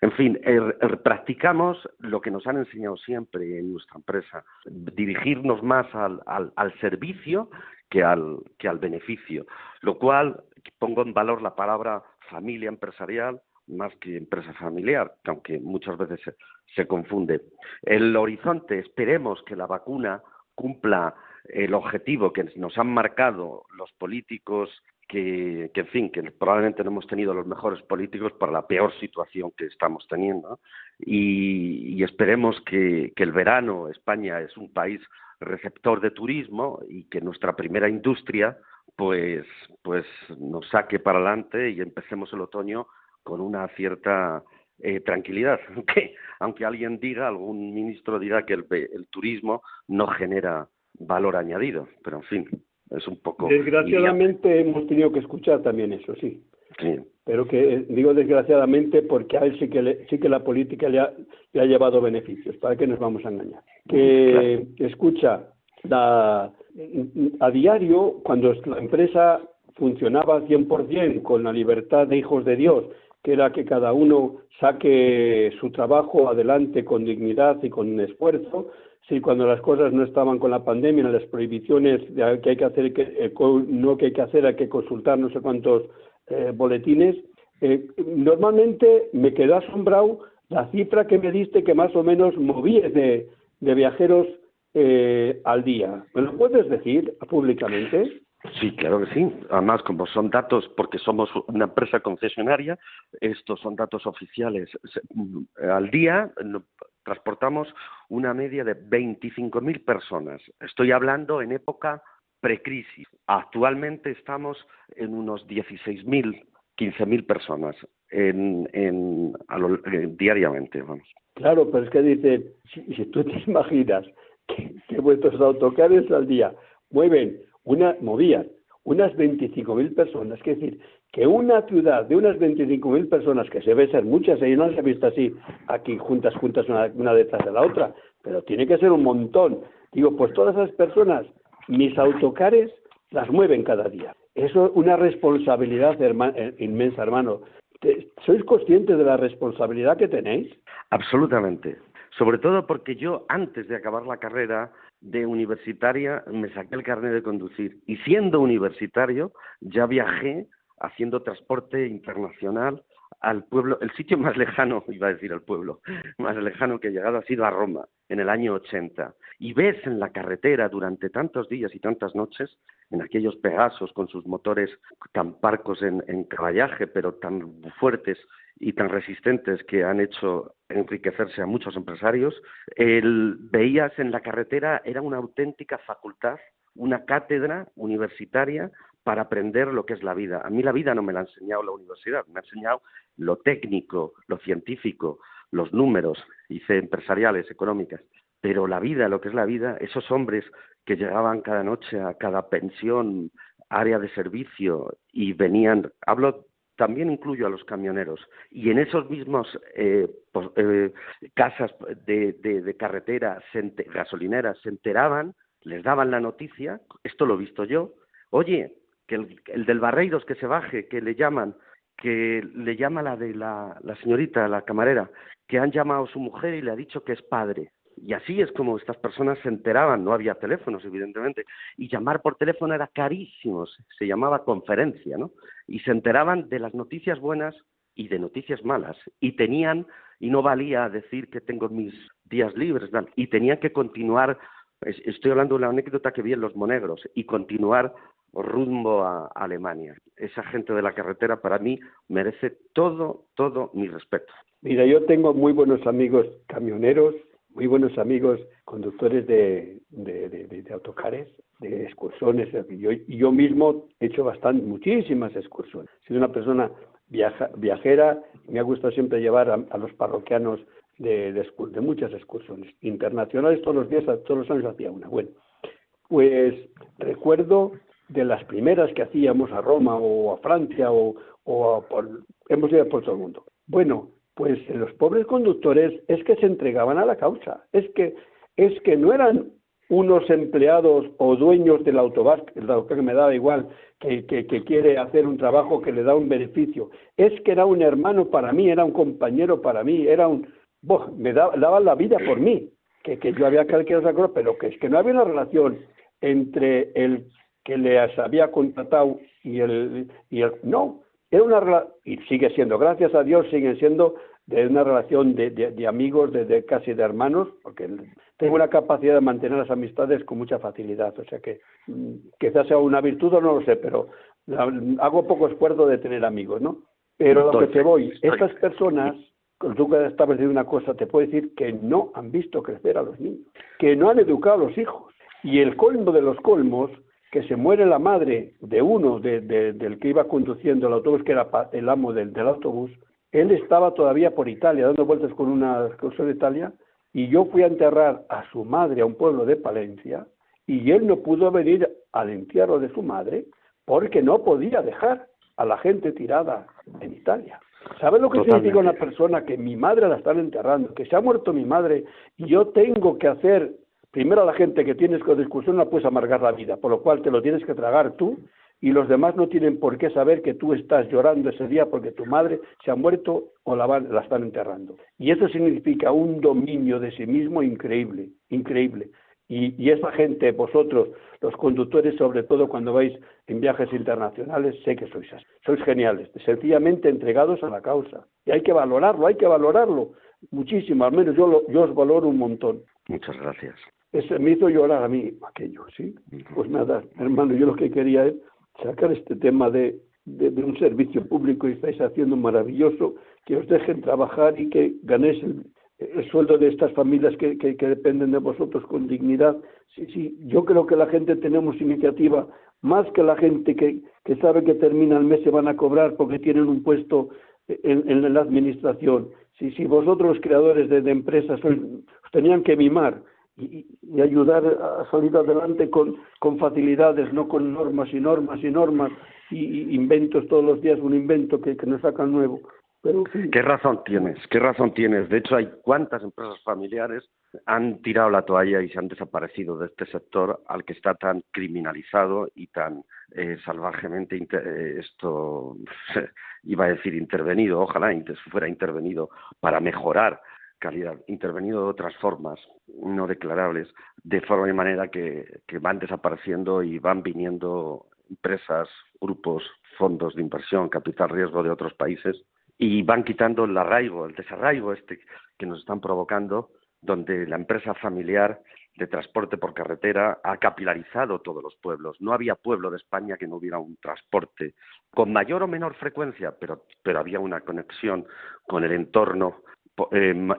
En fin, er, er, practicamos lo que nos han enseñado siempre en nuestra empresa, dirigirnos más al, al, al servicio que al, que al beneficio, lo cual pongo en valor la palabra familia empresarial más que empresa familiar, aunque muchas veces se, se confunde. El horizonte, esperemos que la vacuna cumpla el objetivo que nos han marcado los políticos que, que, en fin, que probablemente no hemos tenido los mejores políticos para la peor situación que estamos teniendo. Y, y esperemos que, que el verano, España es un país receptor de turismo y que nuestra primera industria pues, pues nos saque para adelante y empecemos el otoño con una cierta eh, tranquilidad, aunque, aunque alguien diga, algún ministro diga que el, el turismo no genera valor añadido, pero en fin, es un poco... Desgraciadamente hemos tenido que escuchar también eso, sí. Sí. Pero que eh, digo desgraciadamente porque a él sí que, le, sí que la política le ha, le ha llevado beneficios, ¿para qué nos vamos a engañar? Que claro. escucha, la, a diario, cuando la empresa funcionaba al 100% con la libertad de hijos de Dios, que era que cada uno saque su trabajo adelante con dignidad y con esfuerzo, sí, cuando las cosas no estaban con la pandemia, las prohibiciones de que hay que hacer, que, eh, no que hay que hacer, hay que consultar no sé cuántos eh, boletines, eh, normalmente me quedó asombrado la cifra que me diste que más o menos movíes de, de viajeros eh, al día. ¿Me lo puedes decir públicamente? Sí, claro que sí. Además, como son datos, porque somos una empresa concesionaria, estos son datos oficiales. Al día transportamos una media de 25.000 personas. Estoy hablando en época precrisis. Actualmente estamos en unos 16.000, 15.000 personas en, en, a lo, eh, diariamente. Vamos. Claro, pero es que dice, si, si tú te imaginas que, vuestros autocares al día mueven una, movían unas 25.000 personas, es decir, que una ciudad de unas 25.000 personas, que se ve ser muchas, y no se ha visto así aquí juntas, juntas, una, una detrás de la otra, pero tiene que ser un montón. Digo, pues todas esas personas, mis autocares las mueven cada día. Eso es una responsabilidad eh, inmensa, hermano. ¿Sois conscientes de la responsabilidad que tenéis? Absolutamente. Sobre todo porque yo, antes de acabar la carrera, de universitaria me saqué el carnet de conducir y siendo universitario ya viajé haciendo transporte internacional al pueblo, el sitio más lejano, iba a decir al pueblo, más lejano que he llegado ha sido a Roma, en el año 80. Y ves en la carretera durante tantos días y tantas noches, en aquellos Pegasos con sus motores tan parcos en, en caballaje, pero tan fuertes y tan resistentes que han hecho enriquecerse a muchos empresarios, el, veías en la carretera, era una auténtica facultad, una cátedra universitaria para aprender lo que es la vida. A mí la vida no me la ha enseñado la universidad, me ha enseñado lo técnico, lo científico, los números, hice empresariales, económicas, pero la vida, lo que es la vida, esos hombres que llegaban cada noche a cada pensión, área de servicio y venían, hablo también incluyo a los camioneros y en esos mismos eh, eh, casas de, carretera, gasolineras, se enteraban, les daban la noticia, esto lo he visto yo, oye, que el, el del Barreiros que se baje, que le llaman, que le llama la de la, la señorita, la camarera, que han llamado a su mujer y le ha dicho que es padre. Y así es como estas personas se enteraban, no había teléfonos, evidentemente, y llamar por teléfono era carísimo, se llamaba conferencia, ¿no? Y se enteraban de las noticias buenas y de noticias malas, y tenían, y no valía decir que tengo mis días libres, y tenían que continuar, estoy hablando de una anécdota que vi en Los Monegros, y continuar rumbo a Alemania. Esa gente de la carretera para mí merece todo, todo mi respeto. Mira, yo tengo muy buenos amigos camioneros, muy buenos amigos conductores de, de, de, de autocares, de excursiones. Yo, yo mismo he hecho bastante, muchísimas excursiones. He sido una persona viaja, viajera me ha gustado siempre llevar a, a los parroquianos de, muchas excursiones internacionales. Todos los días, todos los años hacía una. Bueno, pues recuerdo de las primeras que hacíamos a Roma o a Francia o, o a por, hemos ido por todo el mundo. Bueno, pues los pobres conductores es que se entregaban a la causa, es que es que no eran unos empleados o dueños del autobús, el que me daba igual, que, que, quiere hacer un trabajo que le da un beneficio. Es que era un hermano para mí, era un compañero para mí, era un... me daba, daba la vida por mí, que, que yo había que cosa, pero que es que no había una relación entre el que les había contratado y el... Y el no, era una y sigue siendo, gracias a Dios, siguen siendo de una relación de, de, amigos, de, casi de hermanos, porque tengo una capacidad de mantener las amistades con mucha facilidad. O sea que mm, quizás sea una virtud o no lo sé, pero hago poco esfuerzo de tener amigos, ¿no? Pero lo que te voy, estas personas, tú que estabas diciendo una cosa, te puedo decir que no han visto crecer a los niños, que no han educado a los hijos. Y el colmo de los colmos, que se muere la madre de uno, de, del que iba conduciendo el autobús, que era el amo del, del autobús, él estaba todavía por Italia, dando vueltas con una excursión de Italia, y yo fui a enterrar a su madre a un pueblo de Palencia, y él no pudo venir al entierro de su madre porque no podía dejar a la gente tirada en Italia. ¿Sabes lo que significa una persona que mi madre la están enterrando, que se ha muerto mi madre y yo tengo que hacer primero la gente que tienes con discusión la puedes amargar la vida, por lo cual te lo tienes que tragar tú y los demás no tienen por qué saber que tú estás llorando ese día porque tu madre se ha muerto o la, van, la están enterrando. Y eso significa un dominio de sí mismo increíble, increíble. Y, esa gente, vosotros, los conductores, sobre todo cuando vais en viajes internacionales, sé que sois así. Sois geniales, sencillamente entregados a la causa. Y hay que valorarlo, hay que valorarlo muchísimo. Al menos yo, yo os valoro un montón. Muchas gracias. Ese me hizo llorar a mí aquello, ¿sí? Pues nada, hermano, yo lo que quería es sacar este tema de, de, un servicio público y estáis haciendo maravilloso, que os dejen trabajar y que ganéis el, sueldo de estas familias que, que, dependen de vosotros con dignidad. Sí, sí, yo creo que la gente tenemos iniciativa, más que la gente que, que sabe que termina el mes se van a cobrar porque tienen un puesto en, en la administración. Si, si vosotros los creadores de, de empresas os tenían que mimar, y, ayudar a salir adelante con, con facilidades, no con normas y normas y normas y, inventos todos los días, un invento que, que nos sacan nuevo. Pero, ¿Qué razón tienes? ¿Qué razón tienes? De hecho, hay cuántas empresas familiares han tirado la toalla y se han desaparecido de este sector al que está tan criminalizado y tan eh, salvajemente eh, esto iba a decir intervenido, ojalá fuera intervenido para mejorar calidad, intervenido de otras formas no declarables, de forma y manera que, que van desapareciendo y van viniendo empresas, grupos, fondos de inversión, capital riesgo de otros países y van quitando el arraigo, el desarraigo este que nos están provocando, donde la empresa familiar de transporte por carretera ha capilarizado todos los pueblos. No había pueblo de España que no hubiera un transporte con mayor o menor frecuencia, pero, pero había una conexión con el entorno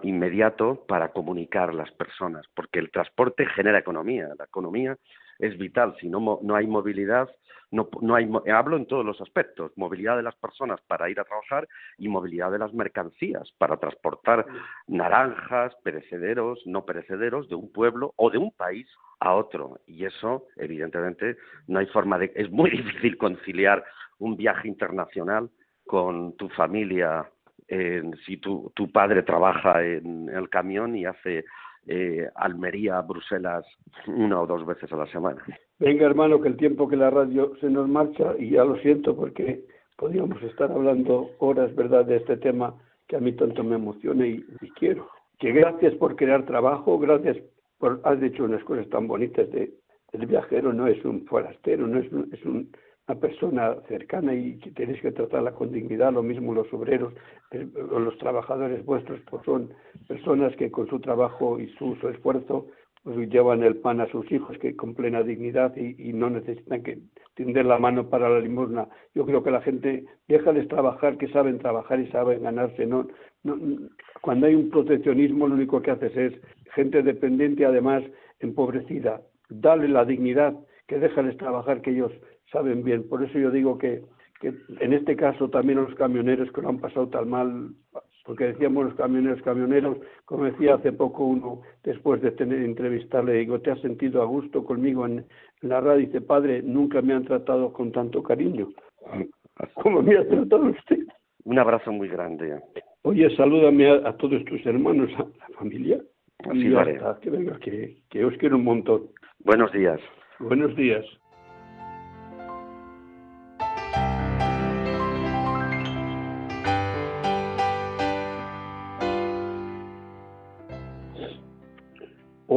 inmediato para comunicar las personas, porque el transporte genera economía, la economía es vital, si no, no hay movilidad, no, no hay, hablo en todos los aspectos, movilidad de las personas para ir a trabajar y movilidad de las mercancías para transportar naranjas, perecederos, no perecederos de un pueblo o de un país a otro. Y eso, evidentemente, no hay forma de, es muy difícil conciliar un viaje internacional con tu familia si tu, tu padre trabaja en el camión y hace eh, Almería, Bruselas, una o dos veces a la semana. Venga, hermano, que el tiempo que la radio se nos marcha y ya lo siento porque podríamos estar hablando horas, ¿verdad?, de este tema que a mí tanto me emociona y, quiero. Que gracias por crear trabajo, gracias por has dicho unas cosas tan bonitas de el viajero no es un forastero, no es es un una persona cercana y que tenéis que tratarla con dignidad, lo mismo los obreros eh, los trabajadores vuestros, pues son personas que con su trabajo y su, esfuerzo pues llevan el pan a sus hijos que con plena dignidad y, no necesitan que tender la mano para la limosna. Yo creo que la gente, déjales trabajar, que saben trabajar y saben ganarse. No, no, cuando hay un proteccionismo, lo único que haces es gente dependiente, además empobrecida. Dale la dignidad, que déjales trabajar, que ellos saben bien. Por eso yo digo que, que en este caso también los camioneros que lo han pasado tan mal, porque decíamos los camioneros, camioneros, como decía hace poco uno, después de tener entrevistarle, digo, ¿te has sentido a gusto conmigo en, la radio? dice, padre, nunca me han tratado con tanto cariño. como me ha tratado usted? Un abrazo muy grande. Oye, salúdame a, todos tus hermanos, a la familia. Así Y lo ya haré. está, que venga, que, que os quiero un montón. Buenos días. Buenos días.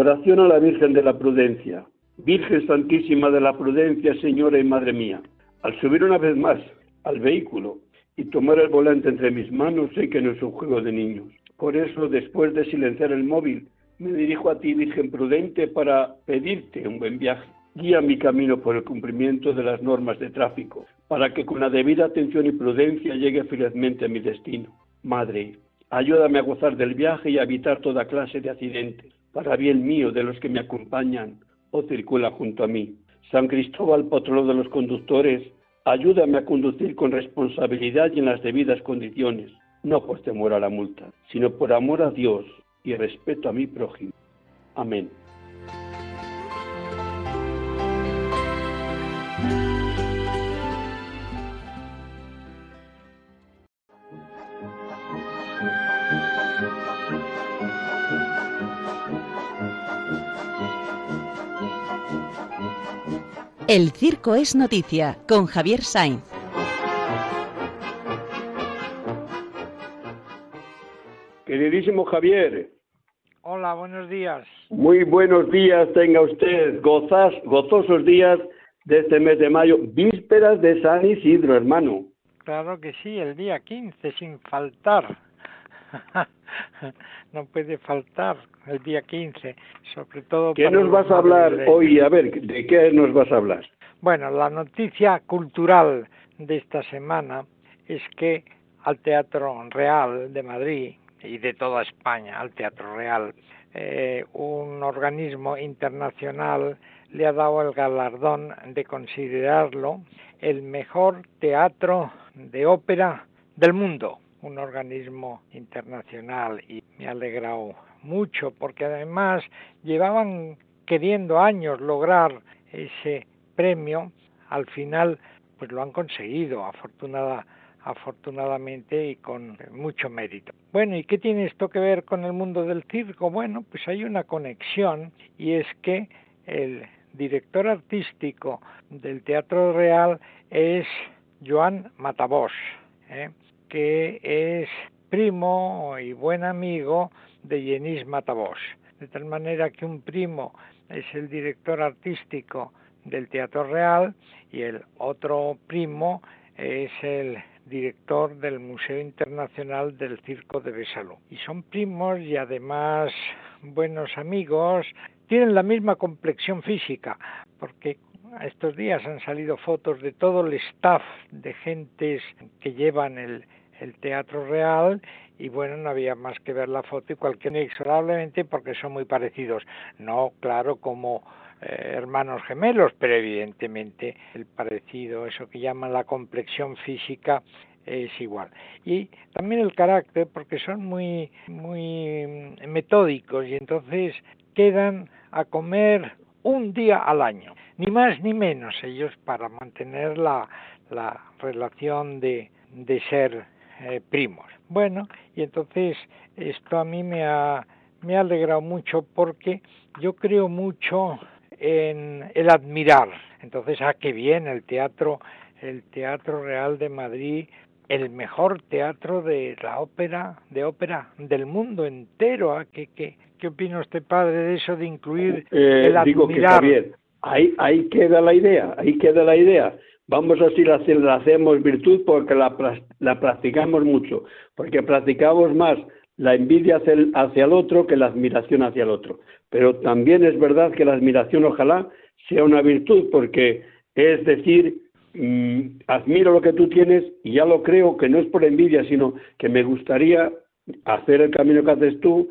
Oración a la Virgen de la Prudencia. Virgen Santísima de la Prudencia, Señora y Madre mía, al subir una vez más al vehículo y tomar el volante entre mis manos, sé que no es un juego de niños. Por eso, después de silenciar el móvil, me dirijo a ti, Virgen Prudente, para pedirte un buen viaje. Guía mi camino por el cumplimiento de las normas de tráfico, para que con la debida atención y prudencia llegue felizmente a mi destino. Madre, ayúdame a gozar del viaje y a evitar toda clase de accidentes, para bien mío de los que me acompañan o circulan junto a mí. San Cristóbal, patrono de los conductores, ayúdame a conducir con responsabilidad y en las debidas condiciones, no por temor a la multa, sino por amor a Dios y respeto a mi prójimo. Amén. El circo es noticia con Javier Sainz. Queridísimo Javier, Hola, buenos días. muy buenos días tenga usted, gozas, gozosos días de este mes de mayo, vísperas de San Isidro, hermano. Claro que sí, el día 15, sin faltar. no puede faltar el día 15, sobre todo. ¿Qué para nos vas a hablar hoy? A ver, ¿de qué nos vas a hablar? Bueno, la noticia cultural de esta semana es que al Teatro Real de Madrid y de toda España, al Teatro Real, eh, un organismo internacional le ha dado el galardón de considerarlo el mejor teatro de ópera del mundo, un organismo internacional y me ha alegrado mucho porque además llevaban queriendo años lograr ese premio, al final pues lo han conseguido afortunada, afortunadamente y con mucho mérito. Bueno, ¿y qué tiene esto que ver con el mundo del circo? Bueno, pues hay una conexión y es que el director artístico del Teatro Real es Joan Matabós, ¿eh? Que es primo y buen amigo de Yenis Matabós. De tal manera que un primo es el director artístico del Teatro Real y el otro primo es el director del Museo Internacional del Circo de Besalú. Y son primos y además buenos amigos, tienen la misma complexión física, porque estos días han salido fotos de todo el staff de gentes que llevan el, el Teatro Real y bueno, no había más que ver la foto y cualquier inexorablemente porque son muy parecidos. No, claro, como eh, hermanos gemelos, pero evidentemente el parecido, eso que llaman la complexión física, es igual. Y también el carácter, porque son muy, muy metódicos y entonces quedan a comer un día al año, ni más ni menos ellos para mantener la, la relación de, de ser eh, primos. Bueno, y entonces esto a mí me ha, me ha alegrado mucho porque yo creo mucho en el admirar. Entonces, ah, qué bien el teatro, el Teatro Real de Madrid, el mejor teatro de la ópera, de ópera del mundo entero. Ah, ¿qué, qué, qué opina usted, padre, de eso de incluir Eh, el digo que admirar? Javier, ahí, ahí queda la idea, ahí queda la idea. Vamos a decir, la, hacemos virtud porque la, la practicamos mucho, porque practicamos más la envidia hacia el, hacia el otro que la admiración hacia el otro. Pero también es verdad que la admiración ojalá sea una virtud, porque es decir, mm, admiro lo que tú tienes y ya lo creo que no es por envidia, sino que me gustaría hacer el camino que haces tú,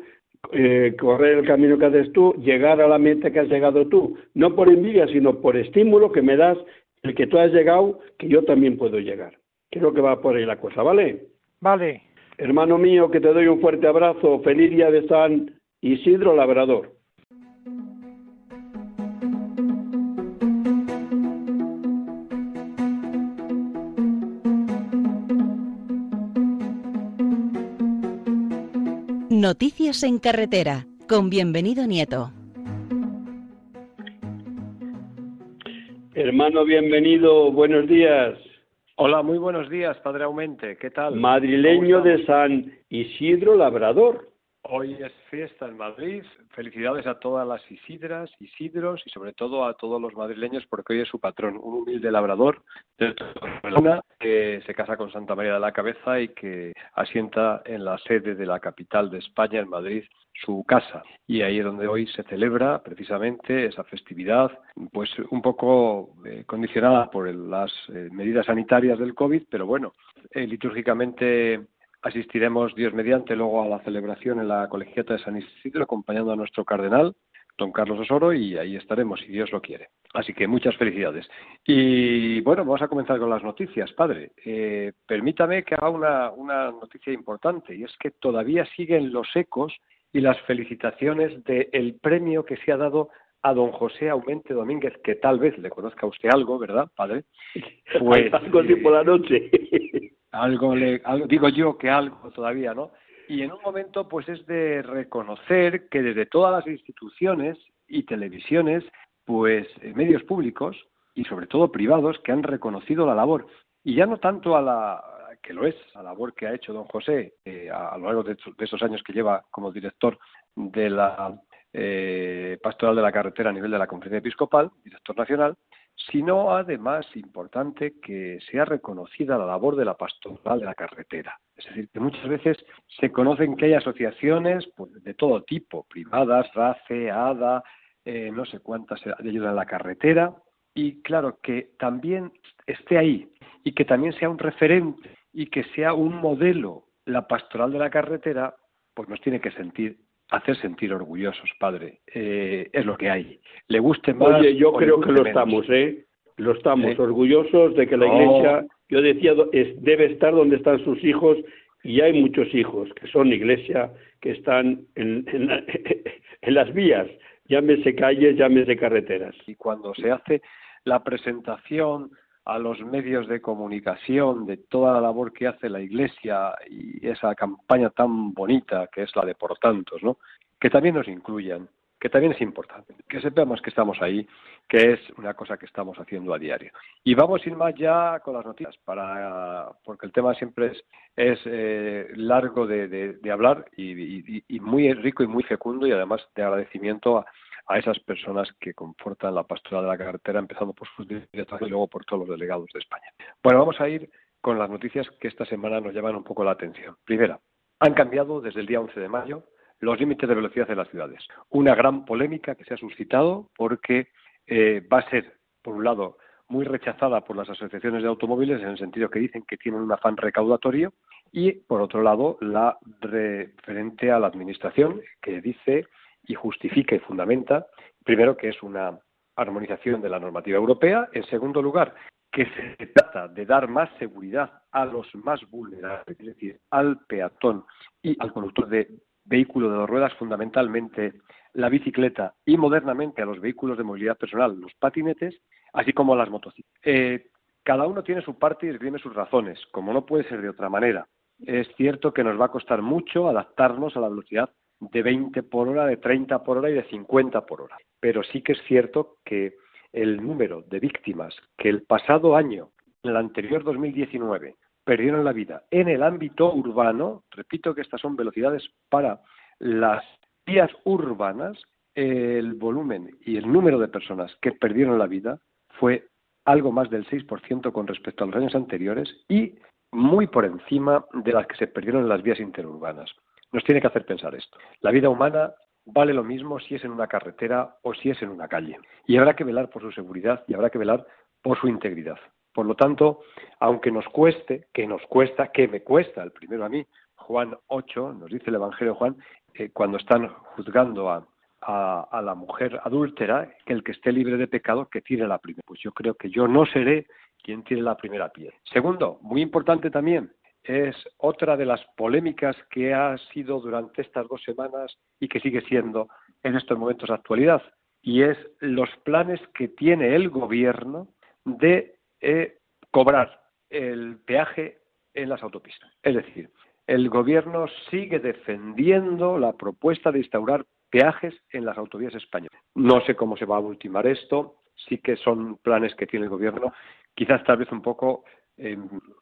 eh, correr el camino que haces tú, llegar a la meta que has llegado tú, no por envidia, sino por estímulo que me das, el que tú has llegado, que yo también puedo llegar. Creo que va por ahí la cosa, ¿vale? Vale, Hermano mío, que te doy un fuerte abrazo, feliz día de San Isidro Labrador. Noticias en carretera con bienvenido Nieto. Hermano, bienvenido, buenos días. Hola, muy buenos días, Padre Aumente, ¿qué tal? Madrileño de San Isidro Labrador. Hoy es fiesta en Madrid. Felicidades a todas las Isidras, Isidros y sobre todo a todos los madrileños porque hoy es su patrón, un humilde labrador de que se casa con Santa María de la Cabeza y que asienta en la sede de la capital de España, en Madrid, su casa. Y ahí es donde hoy se celebra precisamente esa festividad, pues un poco eh, condicionada por las eh, medidas sanitarias del COVID, pero bueno, eh, litúrgicamente Asistiremos, Dios mediante, luego a la celebración en la colegiata de San Isidro, acompañando a nuestro cardenal, don Carlos Osoro, y ahí estaremos, si Dios lo quiere. Así que muchas felicidades. Y bueno, vamos a comenzar con las noticias, padre. Eh, permítame que haga una, una noticia importante, y es que todavía siguen los ecos y las felicitaciones del premio que se ha dado a don José Aumente Domínguez, que tal vez le conozca a usted algo, ¿verdad, padre? Pues, algo así por la noche. algo, le, digo yo que algo todavía, ¿no? Y en un momento, pues es de reconocer que desde todas las instituciones y televisiones, pues eh, medios públicos y sobre todo privados que han reconocido la labor y ya no tanto a la que lo es, la labor que ha hecho don José eh, a, lo largo de, esos años que lleva como director de la eh, pastoral de la carretera a nivel de la conferencia episcopal, director nacional, sino además importante que sea reconocida la labor de la pastoral de la carretera. Es decir, que muchas veces se conocen que hay asociaciones pues, de todo tipo, privadas, RACE, ADA, eh, no sé cuántas de ayuda en la carretera, y claro, que también esté ahí y que también sea un referente y que sea un modelo la pastoral de la carretera, pues nos tiene que sentir hacer sentir orgullosos, padre. Eh, es lo que hay. Le guste más. Oye, yo creo que lo estamos, ¿eh? Lo estamos, orgullosos de que la iglesia, yo decía, es, debe estar donde están sus hijos y hay muchos hijos que son iglesia, que están en, en, en las vías, llámese calles, llámese carreteras. Y cuando se hace la presentación a los medios de comunicación de toda la labor que hace la Iglesia y esa campaña tan bonita que es la de por tantos, ¿no? Que también nos incluyan, que también es importante, que sepamos que estamos ahí, que es una cosa que estamos haciendo a diario. Y vamos a ir más ya con las noticias, para, porque el tema siempre es, es eh, largo de, hablar y, y muy rico y muy fecundo y además de agradecimiento a, a esas personas que confortan la pastoral de la carretera, empezando por sus directores y luego por todos los delegados de España. Bueno, vamos a ir con las noticias que esta semana nos llaman un poco la atención. Primera, han cambiado desde el día 11 de mayo los límites de velocidad en las ciudades. Una gran polémica que se ha suscitado porque eh, va a ser, por un lado, muy rechazada por las asociaciones de automóviles en el sentido que dicen que tienen un afán recaudatorio y, por otro lado, la referente a la Administración que dice y justifica y fundamenta, primero, que es una armonización de la normativa europea, en segundo lugar, que se trata de dar más seguridad a los más vulnerables, es decir, al peatón y al conductor de vehículo de dos ruedas, fundamentalmente la bicicleta y modernamente a los vehículos de movilidad personal, los patinetes, así como a las motocicletas. Eh, cada uno tiene su parte y esgrime sus razones, como no puede ser de otra manera. Es cierto que nos va a costar mucho adaptarnos a la velocidad de 20 por hora, de 30 por hora y de 50 por hora. Pero sí que es cierto que el número de víctimas que el pasado año, en el anterior 2019, perdieron la vida en el ámbito urbano, repito que estas son velocidades para las vías urbanas, el volumen y el número de personas que perdieron la vida fue algo más del 6% con respecto a los años anteriores y muy por encima de las que se perdieron en las vías interurbanas nos tiene que hacer pensar esto. La vida humana vale lo mismo si es en una carretera o si es en una calle. Y habrá que velar por su seguridad y habrá que velar por su integridad. Por lo tanto, aunque nos cueste, que nos cuesta, que me cuesta, el primero a mí, Juan 8, nos dice el Evangelio Juan, eh, cuando están juzgando a, a, la mujer adúltera, que el que esté libre de pecado, que tire la primera. Pues yo creo que yo no seré quien tire la primera piedra. Segundo, muy importante también, es otra de las polémicas que ha sido durante estas dos semanas y que sigue siendo en estos momentos de actualidad, y es los planes que tiene el gobierno de eh, cobrar el peaje en las autopistas. Es decir, el gobierno sigue defendiendo la propuesta de instaurar peajes en las autovías españolas. No sé cómo se va a ultimar esto, sí que son planes que tiene el gobierno, quizás tal vez un poco eh,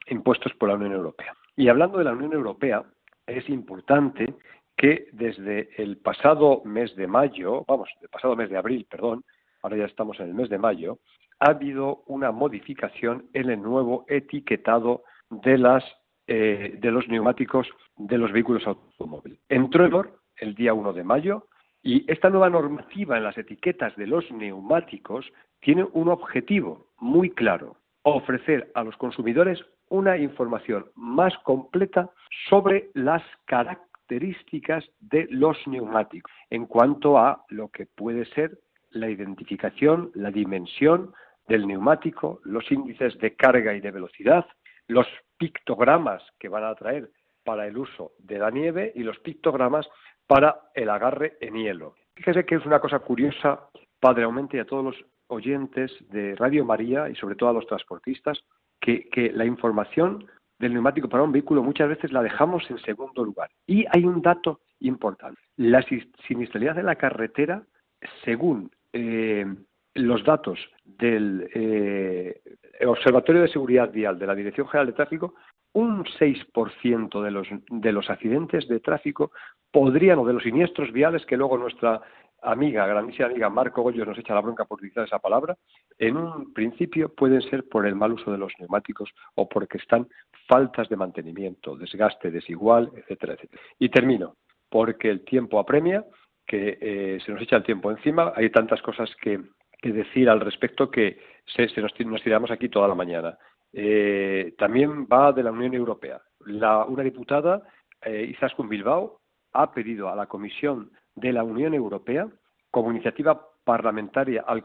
impuestos por la Unión Europea. Y hablando de la Unión Europea, es importante que desde el pasado mes de mayo, vamos, el pasado mes de abril, perdón, ahora ya estamos en el mes de mayo, ha habido una modificación en el nuevo etiquetado de las eh, de los neumáticos de los vehículos automóviles. Entró en vigor el día 1 de mayo y esta nueva normativa en las etiquetas de los neumáticos tiene un objetivo muy claro, ofrecer a los consumidores una información más completa sobre las características de los neumáticos en cuanto a lo que puede ser la identificación, la dimensión del neumático, los índices de carga y de velocidad, los pictogramas que van a traer para el uso de la nieve y los pictogramas para el agarre en hielo. Fíjese que es una cosa curiosa, Padre Aumente, a todos los oyentes de Radio María y sobre todo a los transportistas, que, la información del neumático para un vehículo muchas veces la dejamos en segundo lugar. Y hay un dato importante. La siniestralidad de la carretera, según eh, los datos del eh, Observatorio de Seguridad Vial de la Dirección General de Tráfico, un 6% de los, de los accidentes de tráfico podrían, o de los siniestros viales, que luego nuestra amiga, grandísima amiga Marco Goyos nos echa la bronca por utilizar esa palabra, en un principio pueden ser por el mal uso de los neumáticos o porque están faltas de mantenimiento, desgaste desigual, etcétera, etcétera. Y termino, porque el tiempo apremia, que eh, se nos echa el tiempo encima, hay tantas cosas que, decir al respecto que se, nos, tiramos aquí toda la mañana. Eh, también va de la Unión Europea. La, una diputada, eh, Izaskun Bilbao, ha pedido a la Comisión de la Unión Europea, como iniciativa parlamentaria al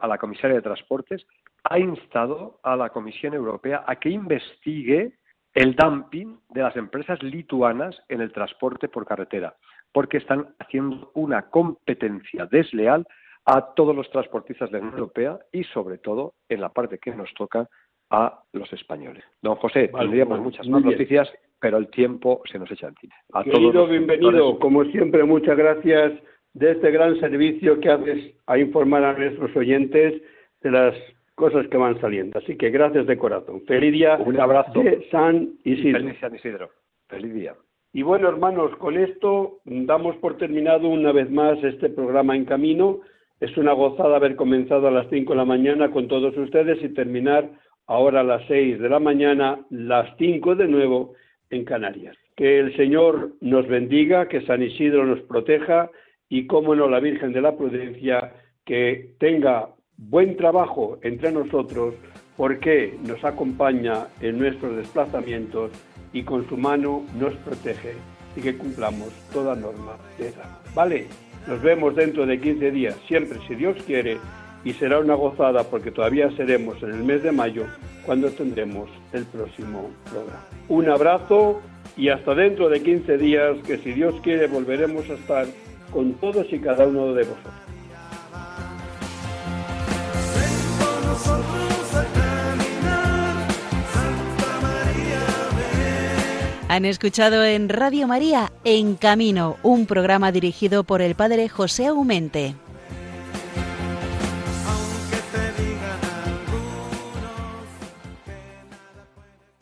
a la comisaria de Transportes, ha instado a la Comisión Europea a que investigue el dumping de las empresas lituanas en el transporte por carretera, porque están haciendo una competencia desleal a todos los transportistas de la Unión Europea y sobre todo en la parte que nos toca a los españoles. Don José, tendríamos muchas más noticias, pero el tiempo se nos echa encima. A Querido, bienvenido. Como siempre, muchas gracias de este gran servicio que haces a informar a nuestros oyentes de las cosas que van saliendo. Así que gracias de corazón. Feliz día Un abrazo. de San Isidro. Feliz San Isidro. Feliz día. Y bueno, hermanos, con esto damos por terminado una vez más este programa en camino. Es una gozada haber comenzado a las 5 de la mañana con todos ustedes y terminar ahora a las 6 de la mañana, las 5 de nuevo en Canarias. Que el Señor nos bendiga, que San Isidro nos proteja y, cómo no, la Virgen de la Prudencia, que tenga buen trabajo entre nosotros porque nos acompaña en nuestros desplazamientos y con su mano nos protege y que cumplamos toda norma de esa. Vale, nos vemos dentro de 15 días, siempre si Dios quiere, y será una gozada porque todavía seremos en el mes de mayo cuando tendremos el próximo programa. Un abrazo y hasta dentro de 15 días que si Dios quiere volveremos a estar con todos y cada uno de vosotros. Han escuchado en Radio María En Camino, un programa dirigido por el padre José Aumente.